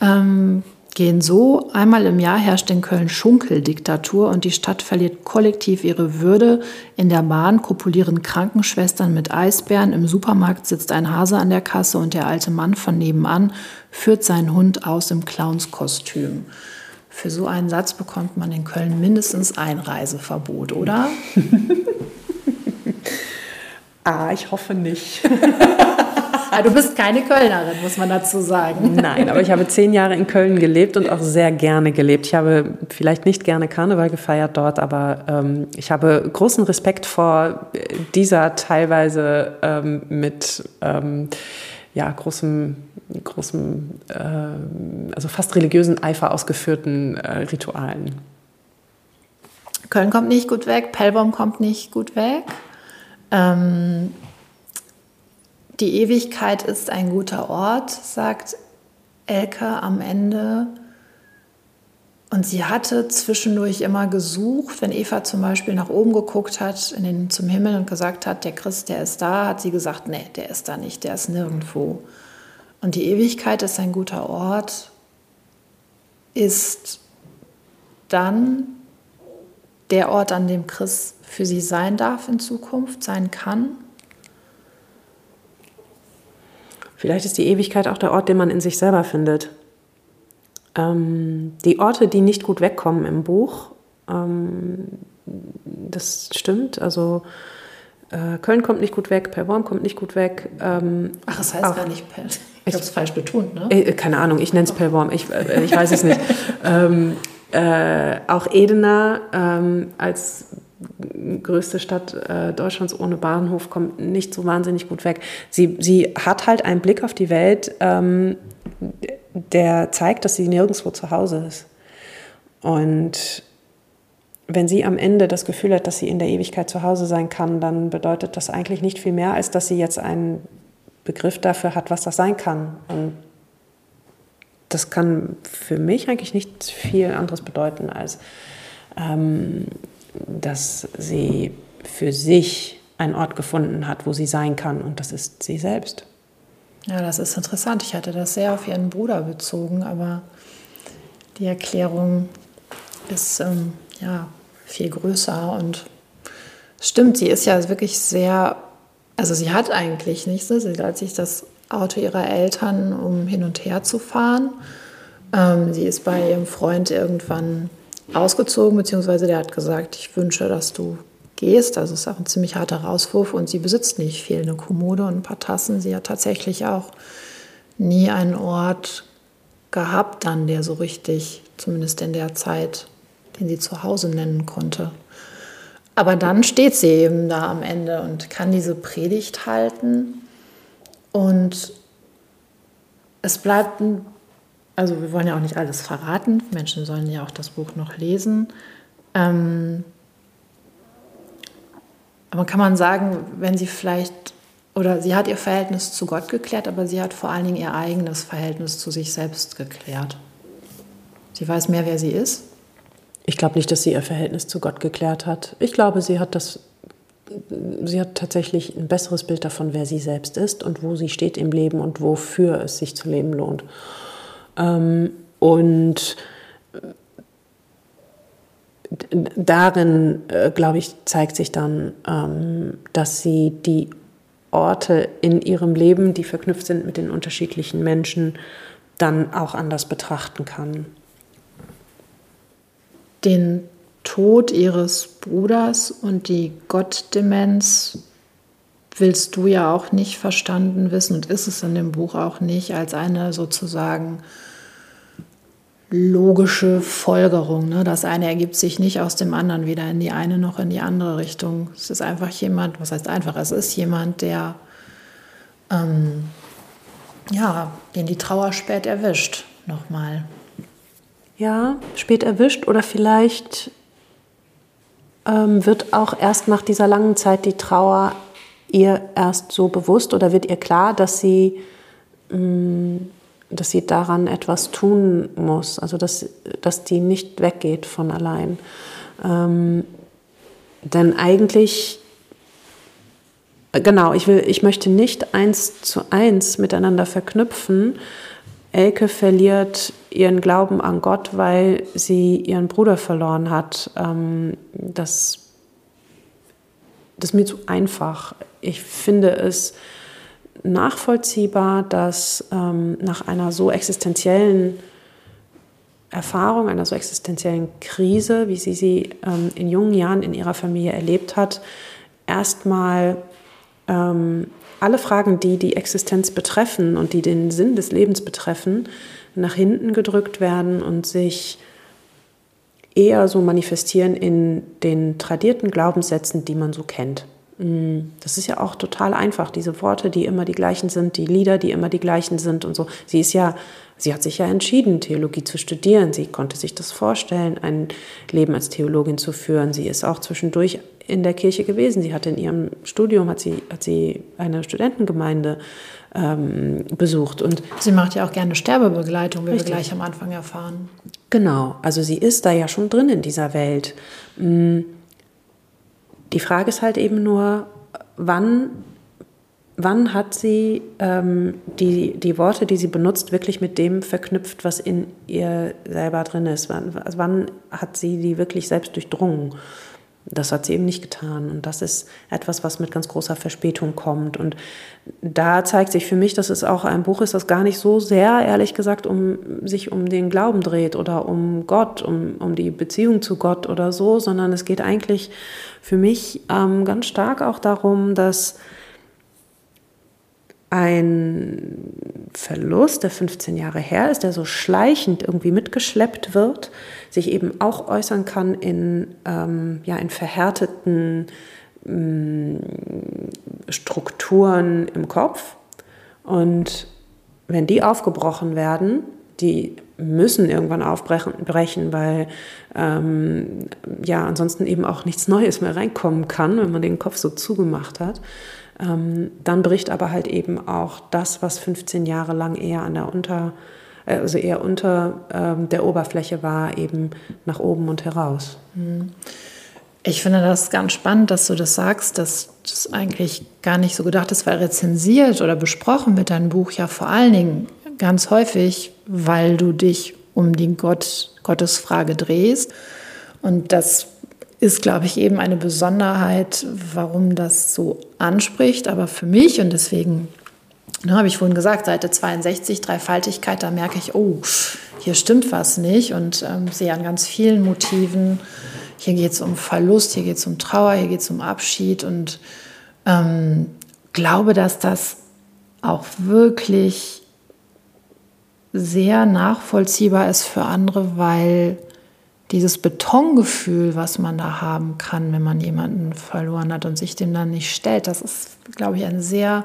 ähm, gehen so, einmal im Jahr herrscht in Köln Schunkeldiktatur und die Stadt verliert kollektiv ihre Würde. In der Bahn kopulieren Krankenschwestern mit Eisbären, im Supermarkt sitzt ein Hase an der Kasse und der alte Mann von nebenan führt seinen Hund aus im Clownskostüm. Für so einen Satz bekommt man in Köln mindestens ein Reiseverbot, oder? ah, ich hoffe nicht. Ah, du bist keine Kölnerin, muss man dazu sagen. Nein, aber ich habe zehn Jahre in Köln gelebt und auch sehr gerne gelebt. Ich habe vielleicht nicht gerne Karneval gefeiert dort, aber ähm, ich habe großen Respekt vor dieser teilweise ähm, mit ähm, ja, großem, großem äh, also fast religiösen Eifer ausgeführten äh, Ritualen. Köln kommt nicht gut weg, Pellbaum kommt nicht gut weg. Ähm, die Ewigkeit ist ein guter Ort, sagt Elke am Ende. Und sie hatte zwischendurch immer gesucht, wenn Eva zum Beispiel nach oben geguckt hat, in den, zum Himmel und gesagt hat, der Christ, der ist da, hat sie gesagt, nee, der ist da nicht, der ist nirgendwo. Und die Ewigkeit ist ein guter Ort, ist dann der Ort, an dem Christ für sie sein darf in Zukunft, sein kann. Vielleicht ist die Ewigkeit auch der Ort, den man in sich selber findet. Ähm, die Orte, die nicht gut wegkommen im Buch, ähm, das stimmt. Also äh, Köln kommt nicht gut weg, Perworm kommt nicht gut weg. Ähm, Ach, es heißt auch, gar nicht Per. Ich habe es falsch betont, ne? Äh, keine Ahnung, ich nenne es Perworm, ich, äh, ich weiß es nicht. äh, auch Edener ähm, als größte Stadt äh, Deutschlands ohne Bahnhof kommt nicht so wahnsinnig gut weg. Sie, sie hat halt einen Blick auf die Welt, ähm, der zeigt, dass sie nirgendwo zu Hause ist. Und wenn sie am Ende das Gefühl hat, dass sie in der Ewigkeit zu Hause sein kann, dann bedeutet das eigentlich nicht viel mehr, als dass sie jetzt einen Begriff dafür hat, was das sein kann. Und das kann für mich eigentlich nicht viel anderes bedeuten, als ähm, dass sie für sich einen Ort gefunden hat, wo sie sein kann. Und das ist sie selbst. Ja, das ist interessant. Ich hatte das sehr auf ihren Bruder bezogen, aber die Erklärung ist ähm, ja viel größer und stimmt, sie ist ja wirklich sehr, also sie hat eigentlich nichts, ne? sie hat sich das Auto ihrer Eltern, um hin und her zu fahren. Ähm, sie ist bei ihrem Freund irgendwann ausgezogen, beziehungsweise der hat gesagt, ich wünsche, dass du gehst. Also es ist auch ein ziemlich harter Rauswurf und sie besitzt nicht viel, eine Kommode und ein paar Tassen. Sie hat tatsächlich auch nie einen Ort gehabt dann, der so richtig, zumindest in der Zeit, den sie zu Hause nennen konnte. Aber dann steht sie eben da am Ende und kann diese Predigt halten. Und es bleibt, also wir wollen ja auch nicht alles verraten, Menschen sollen ja auch das Buch noch lesen. Ähm, aber kann man sagen, wenn sie vielleicht, oder sie hat ihr Verhältnis zu Gott geklärt, aber sie hat vor allen Dingen ihr eigenes Verhältnis zu sich selbst geklärt. Sie weiß mehr, wer sie ist. Ich glaube nicht, dass sie ihr Verhältnis zu Gott geklärt hat. Ich glaube, sie hat das, sie hat tatsächlich ein besseres Bild davon, wer sie selbst ist und wo sie steht im Leben und wofür es sich zu leben lohnt. Ähm, und darin, äh, glaube ich, zeigt sich dann, ähm, dass sie die Orte in ihrem Leben, die verknüpft sind mit den unterschiedlichen Menschen, dann auch anders betrachten kann. Den Tod ihres Bruders und die Gottdemenz willst du ja auch nicht verstanden wissen und ist es in dem Buch auch nicht als eine sozusagen logische Folgerung. Ne? Das eine ergibt sich nicht aus dem anderen, weder in die eine noch in die andere Richtung. Es ist einfach jemand, was heißt einfach, es ist jemand, der ähm, ja, den die Trauer spät erwischt, nochmal. Ja, spät erwischt oder vielleicht ähm, wird auch erst nach dieser langen Zeit die Trauer ihr erst so bewusst oder wird ihr klar, dass sie mh, mm, dass sie daran etwas tun muss, also dass, dass die nicht weggeht von allein. Ähm, denn eigentlich, genau, ich, will, ich möchte nicht eins zu eins miteinander verknüpfen. Elke verliert ihren Glauben an Gott, weil sie ihren Bruder verloren hat. Ähm, das, das ist mir zu einfach. Ich finde es nachvollziehbar, dass ähm, nach einer so existenziellen Erfahrung, einer so existenziellen Krise, wie sie sie ähm, in jungen Jahren in ihrer Familie erlebt hat, erstmal ähm, alle Fragen, die die Existenz betreffen und die den Sinn des Lebens betreffen, nach hinten gedrückt werden und sich eher so manifestieren in den tradierten Glaubenssätzen, die man so kennt. Mm, das ist ja auch total einfach, diese Worte, die immer die gleichen sind, die Lieder, die immer die gleichen sind und so. Sie ist ja, sie hat sich ja entschieden, Theologie zu studieren. Sie konnte sich das vorstellen, ein Leben als Theologin zu führen. Sie ist auch zwischendurch in der Kirche gewesen. Sie hatte in ihrem Studium hat sie, hat sie eine Studentengemeinde ähm, besucht. Und sie macht ja auch gerne Sterbebegleitung, wie richtig. wir gleich am Anfang erfahren. Genau, also sie ist da ja schon drin in dieser Welt. Mm, die Frage ist halt eben nur, wann, wann hat sie ähm, die, die Worte, die sie benutzt, wirklich mit dem verknüpft, was in ihr selber drin ist? Wann, wann hat sie die wirklich selbst durchdrungen? Das hat sie eben nicht getan. Und das ist etwas, was mit ganz großer Verspätung kommt. Und da zeigt sich für mich, dass es auch ein Buch ist, das gar nicht so sehr, ehrlich gesagt, um sich um den Glauben dreht oder um Gott, um, um die Beziehung zu Gott oder so, sondern es geht eigentlich für mich ähm, ganz stark auch darum, dass ein Verlust, der 15 Jahre her ist, der so schleichend irgendwie mitgeschleppt wird, sich eben auch äußern kann in, ähm, ja, in verhärteten ähm, Strukturen im Kopf. Und wenn die aufgebrochen werden, die müssen irgendwann aufbrechen, weil ähm, ja ansonsten eben auch nichts Neues mehr reinkommen kann, wenn man den Kopf so zugemacht hat. Ähm, dann bricht aber halt eben auch das, was 15 Jahre lang eher an der Unter, äh, also eher unter ähm, der Oberfläche war, eben nach oben und heraus. Mhm. Ich finde das ganz spannend, dass du das sagst, dass das eigentlich gar nicht so gedacht ist, weil rezensiert oder besprochen wird dein Buch ja vor allen Dingen ganz häufig, weil du dich um die Gott, Gottesfrage drehst. Und das ist, glaube ich, eben eine Besonderheit, warum das so anspricht. Aber für mich, und deswegen ne, habe ich vorhin gesagt, Seite 62, Dreifaltigkeit, da merke ich, oh, hier stimmt was nicht und ähm, sehe an ganz vielen Motiven, hier geht es um Verlust, hier geht es um Trauer, hier geht es um Abschied und ähm, glaube, dass das auch wirklich sehr nachvollziehbar ist für andere, weil dieses Betongefühl, was man da haben kann, wenn man jemanden verloren hat und sich dem dann nicht stellt, das ist, glaube ich, ein sehr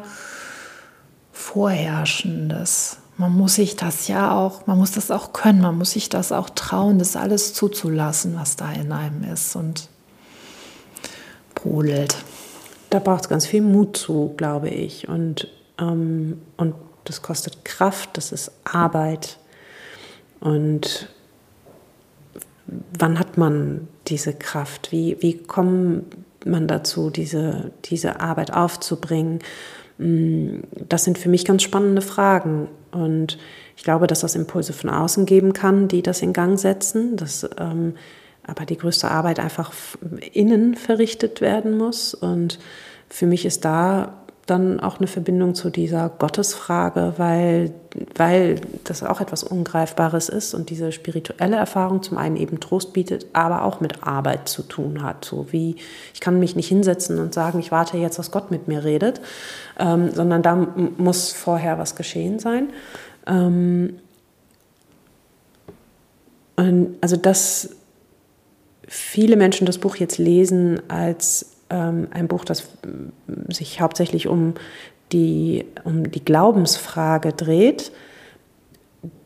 vorherrschendes. Man muss sich das ja auch, man muss das auch können, man muss sich das auch trauen, das alles zuzulassen, was da in einem ist und brodelt. Da braucht es ganz viel Mut zu, glaube ich. Und, ähm, und das kostet Kraft, das ist Arbeit. Und wann hat man diese Kraft? Wie, wie kommt man dazu, diese, diese Arbeit aufzubringen? Mm, das sind für mich ganz spannende Fragen. Und ich glaube, dass das Impulse von außen geben kann, die das in Gang setzen. Dass ähm, aber die größte Arbeit einfach innen verrichtet werden muss. Und für mich ist da dann auch eine Verbindung zu dieser Gottesfrage, weil, weil das auch etwas Ungreifbares ist und diese spirituelle Erfahrung zum einen eben Trost bietet, aber auch mit Arbeit zu tun hat. So wie ich kann mich nicht hinsetzen und sagen, ich warte jetzt, dass Gott mit mir redet, ähm, sondern da muss vorher was geschehen sein. Ähm, also dass viele Menschen das Buch jetzt lesen als ähm, ein Buch, das sich hauptsächlich um die, um die Glaubensfrage dreht.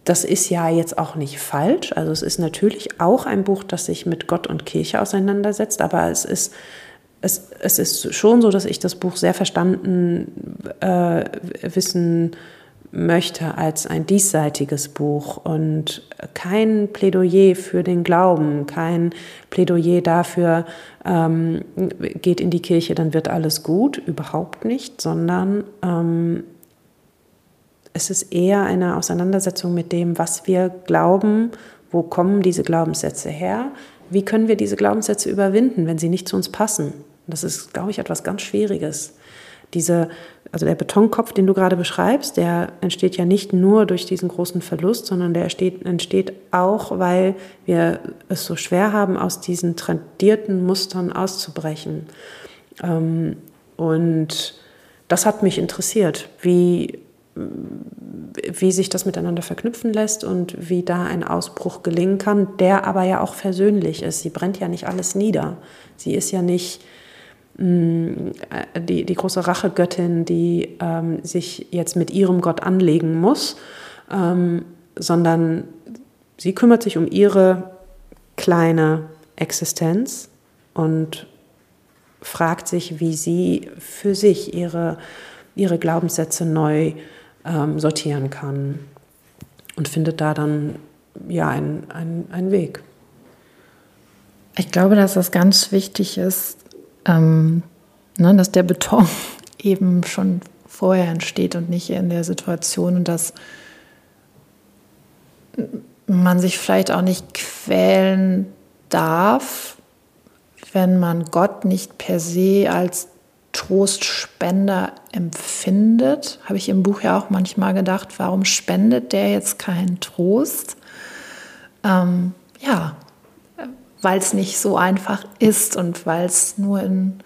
Das ist ja jetzt auch nicht falsch. Also es ist natürlich auch ein Buch, das sich mit Gott und Kirche auseinandersetzt, aber es ist, es, es ist schon so, dass ich das Buch sehr verstanden äh, wissen möchte als ein diesseitiges Buch und kein Plädoyer für den Glauben, kein Plädoyer dafür, ähm, geht in die Kirche, dann wird alles gut, überhaupt nicht, sondern ähm, es ist eher eine Auseinandersetzung mit dem, was wir glauben, wo kommen diese Glaubenssätze her, wie können wir diese Glaubenssätze überwinden, wenn sie nicht zu uns passen. Das ist, glaube ich, etwas ganz Schwieriges. Diese, also der Betonkopf, den du gerade beschreibst, der entsteht ja nicht nur durch diesen großen Verlust, sondern der entsteht, entsteht auch, weil wir es so schwer haben, aus diesen tradierten Mustern auszubrechen. Ähm, und das hat mich interessiert, wie, wie sich das miteinander verknüpfen lässt und wie da ein Ausbruch gelingen kann, der aber ja auch versöhnlich ist. Sie brennt ja nicht alles nieder. Sie ist ja nicht die, die große Rachegöttin, die ähm, sich jetzt mit ihrem Gott anlegen muss, ähm, sondern sie kümmert sich um ihre kleine Existenz und fragt sich, wie sie für sich ihre, ihre Glaubenssätze neu ähm, sortieren kann und findet da dann ja einen ein Weg. Ich glaube, dass das ganz wichtig ist, ähm, ne, dass der Beton eben schon vorher entsteht und nicht in der Situation und dass man sich vielleicht auch nicht quälen darf, wenn man Gott nicht per se als Trostspender empfindet. Habe ich im Buch ja auch manchmal gedacht, warum spendet der jetzt keinen Trost? Ähm, ja, weil es nicht so einfach ist und weil es nur in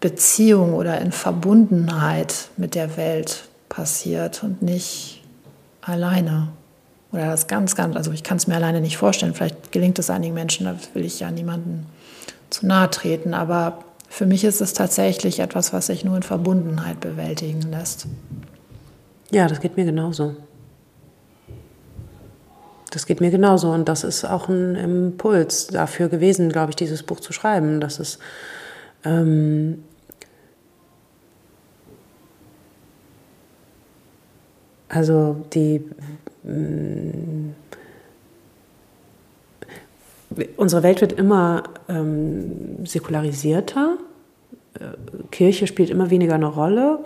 Beziehung oder in Verbundenheit mit der Welt passiert und nicht alleine. Oder das ganz, ganz, also ich kann es mir alleine nicht vorstellen. Vielleicht gelingt es einigen Menschen, da will ich ja niemanden zu nahe treten. Aber für mich ist es tatsächlich etwas, was sich nur in Verbundenheit bewältigen lässt. Ja, das geht mir genauso. Das geht mir genauso. Und das ist auch ein Impuls dafür gewesen, glaube ich, dieses Buch zu schreiben. Dass es ähm, also die äh, unsere Welt wird immer ähm, säkularisierter. Äh, Kirche spielt immer weniger eine Rolle.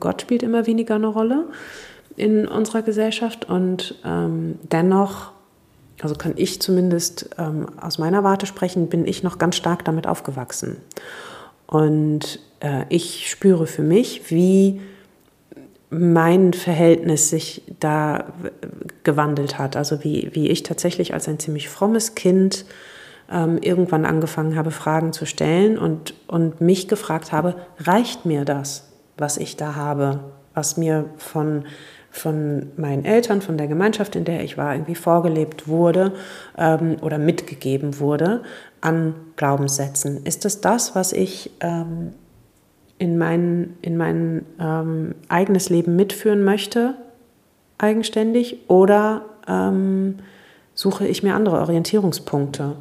Gott spielt immer weniger eine Rolle in unserer Gesellschaft. Und ähm, dennoch, also kann ich zumindest ähm, aus meiner Warte sprechen, bin ich noch ganz stark damit aufgewachsen. Und äh, ich spüre für mich, wie mein Verhältnis sich da gewandelt hat. Also wie, wie ich tatsächlich als ein ziemlich frommes Kind ähm, irgendwann angefangen habe, Fragen zu stellen und, und mich gefragt habe, reicht mir das, was ich da habe, was mir von, von meinen Eltern, von der Gemeinschaft, in der ich war, irgendwie vorgelebt wurde ähm, oder mitgegeben wurde an Glaubenssätzen. Ist es das, was ich ähm, in mein, in mein ähm, eigenes Leben mitführen möchte, eigenständig, oder ähm, suche ich mir andere Orientierungspunkte.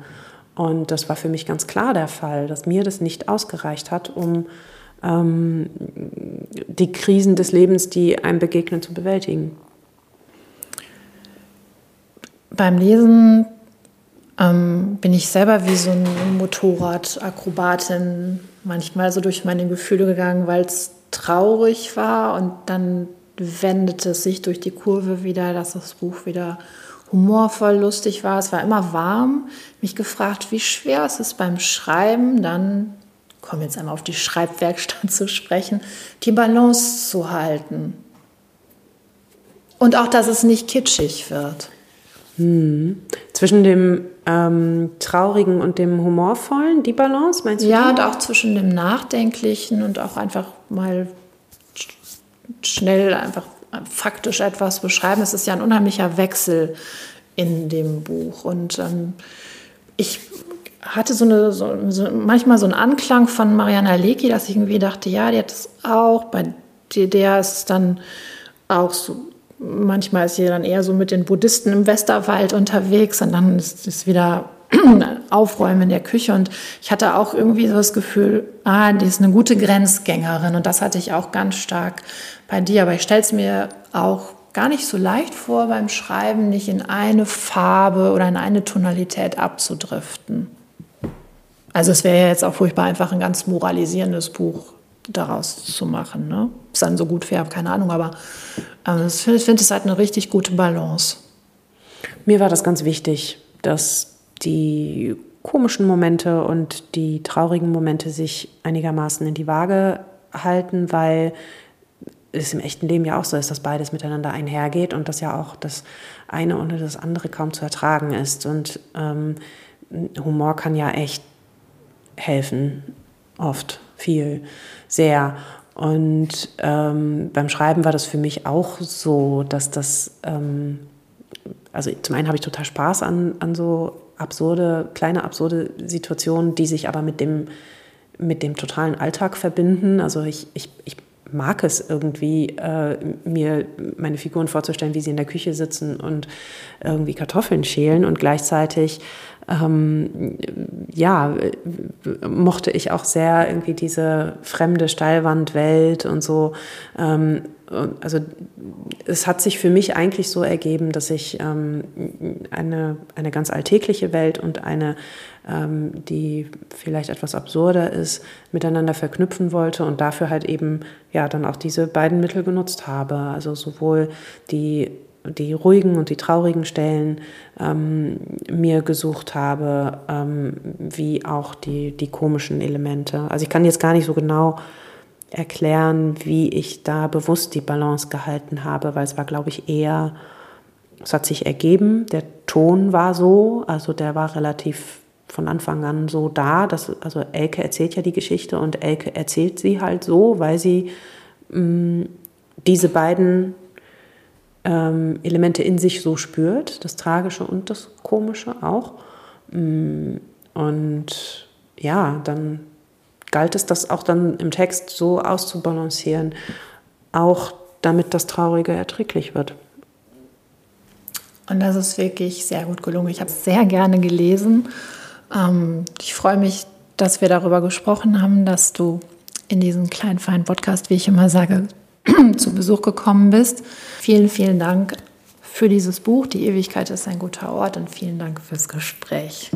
Und das war für mich ganz klar der Fall, dass mir das nicht ausgereicht hat, um ähm, die Krisen des Lebens, die einem begegnen, zu bewältigen. Beim Lesen ähm, bin ich selber wie so eine Motorradakrobatin manchmal so durch meine Gefühle gegangen, weil es traurig war und dann wendete es sich durch die Kurve wieder, dass das Buch wieder humorvoll, lustig war. Es war immer warm. Mich gefragt, wie schwer ist es beim Schreiben, dann komme jetzt einmal auf die Schreibwerkstatt zu sprechen, die Balance zu halten. Und auch, dass es nicht kitschig wird. Hm. Zwischen dem ähm, Traurigen und dem Humorvollen, die Balance, meinst du? Ja, und auch zwischen dem Nachdenklichen und auch einfach mal schnell einfach faktisch etwas beschreiben. Es ist ja ein unheimlicher Wechsel in dem Buch. Und ähm, ich hatte so eine, so, so, manchmal so einen Anklang von Mariana Lecki, dass ich irgendwie dachte, ja, die hat es auch. Bei der ist es dann auch so manchmal ist sie dann eher so mit den Buddhisten im Westerwald unterwegs und dann ist es wieder Aufräumen in der Küche und ich hatte auch irgendwie so das Gefühl, ah, die ist eine gute Grenzgängerin und das hatte ich auch ganz stark bei dir, aber ich stelle es mir auch gar nicht so leicht vor beim Schreiben, nicht in eine Farbe oder in eine Tonalität abzudriften. Also es wäre ja jetzt auch furchtbar einfach ein ganz moralisierendes Buch daraus zu machen. Ne? Ist dann so gut fair, keine Ahnung, aber ähm, ich finde, es hat eine richtig gute Balance. Mir war das ganz wichtig, dass die komischen Momente und die traurigen Momente sich einigermaßen in die Waage halten, weil es im echten Leben ja auch so ist, dass beides miteinander einhergeht und dass ja auch das eine oder das andere kaum zu ertragen ist. Und ähm, Humor kann ja echt helfen, oft, viel, sehr. Und ähm, beim Schreiben war das für mich auch so, dass das, ähm, also zum einen habe ich total Spaß an, an so absurde, kleine absurde Situationen, die sich aber mit dem mit dem totalen Alltag verbinden. Also ich, ich, ich mag es irgendwie, äh, mir meine Figuren vorzustellen, wie sie in der Küche sitzen und irgendwie Kartoffeln schälen und gleichzeitig ähm, ja, mochte ich auch sehr irgendwie diese fremde Steilwandwelt und so. Ähm, also es hat sich für mich eigentlich so ergeben, dass ich ähm, eine, eine ganz alltägliche Welt und eine, die vielleicht etwas absurder ist, miteinander verknüpfen wollte und dafür halt eben ja dann auch diese beiden Mittel genutzt habe. Also sowohl die die ruhigen und die traurigen Stellen ähm, mir gesucht habe, ähm, wie auch die, die komischen Elemente. Also ich kann jetzt gar nicht so genau erklären, wie ich da bewusst die Balance gehalten habe, weil es war, glaube ich, eher, es hat sich ergeben, der Ton war so, also der war relativ von Anfang an so da, dass, also Elke erzählt ja die Geschichte und Elke erzählt sie halt so, weil sie mh, mm, diese beiden ähm, Elemente in sich so spürt, das Tragische und das Komische auch. Mm, und ja, dann galt es, das auch dann im Text so auszubalancieren, auch damit das Traurige erträglich wird. Und das ist wirklich sehr gut gelungen. Ich habe es sehr gerne gelesen. Ähm, ich freue mich, dass wir darüber gesprochen haben, dass du in diesen kleinen, feinen Podcast, wie ich immer sage, zu Besuch gekommen bist. Vielen, vielen Dank für dieses Buch. Die Ewigkeit ist ein guter Ort und vielen Dank fürs Gespräch.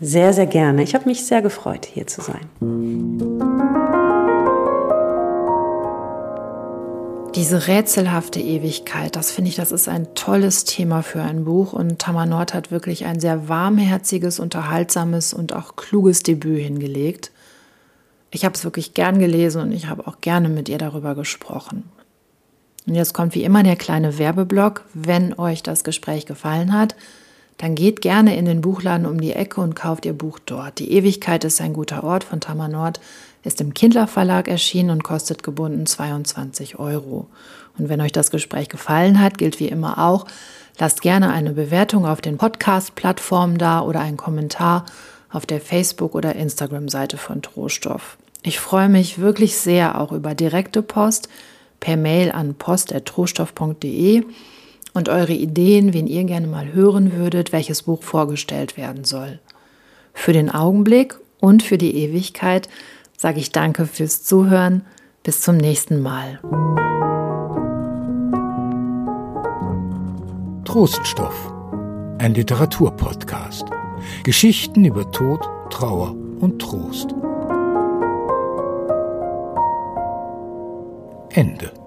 Sehr, sehr gerne. Ich habe mich sehr gefreut, hier zu sein. Diese rätselhafte Ewigkeit, das finde ich, das ist ein tolles Thema für ein Buch und Tamar Nord hat wirklich ein sehr warmherziges, unterhaltsames und auch kluges Debüt hingelegt. Ich habe es wirklich gern gelesen und ich habe auch gerne mit ihr darüber gesprochen. Und jetzt kommt wie immer der kleine Werbeblock. Wenn euch das Gespräch gefallen hat, dann geht gerne in den Buchladen um die Ecke und kauft ihr Buch dort. Die Ewigkeit ist ein guter Ort von Tamar Nord, ist im Kindler Verlag erschienen und kostet gebunden 22 Euro. Und wenn euch das Gespräch gefallen hat, gilt wie immer auch, lasst gerne eine Bewertung auf den Podcast-Plattformen da oder einen Kommentar auf der Facebook- oder Instagram-Seite von Trohstoff. Ich freue mich wirklich sehr auch über direkte Post per Mail an post.trohstoff.de und eure Ideen, wen ihr gerne mal hören würdet, welches Buch vorgestellt werden soll. Für den Augenblick und für die Ewigkeit sage ich danke fürs Zuhören. Bis zum nächsten Mal. Troststoff, ein Literaturpodcast. Geschichten über Tod, Trauer und Trost. Ende.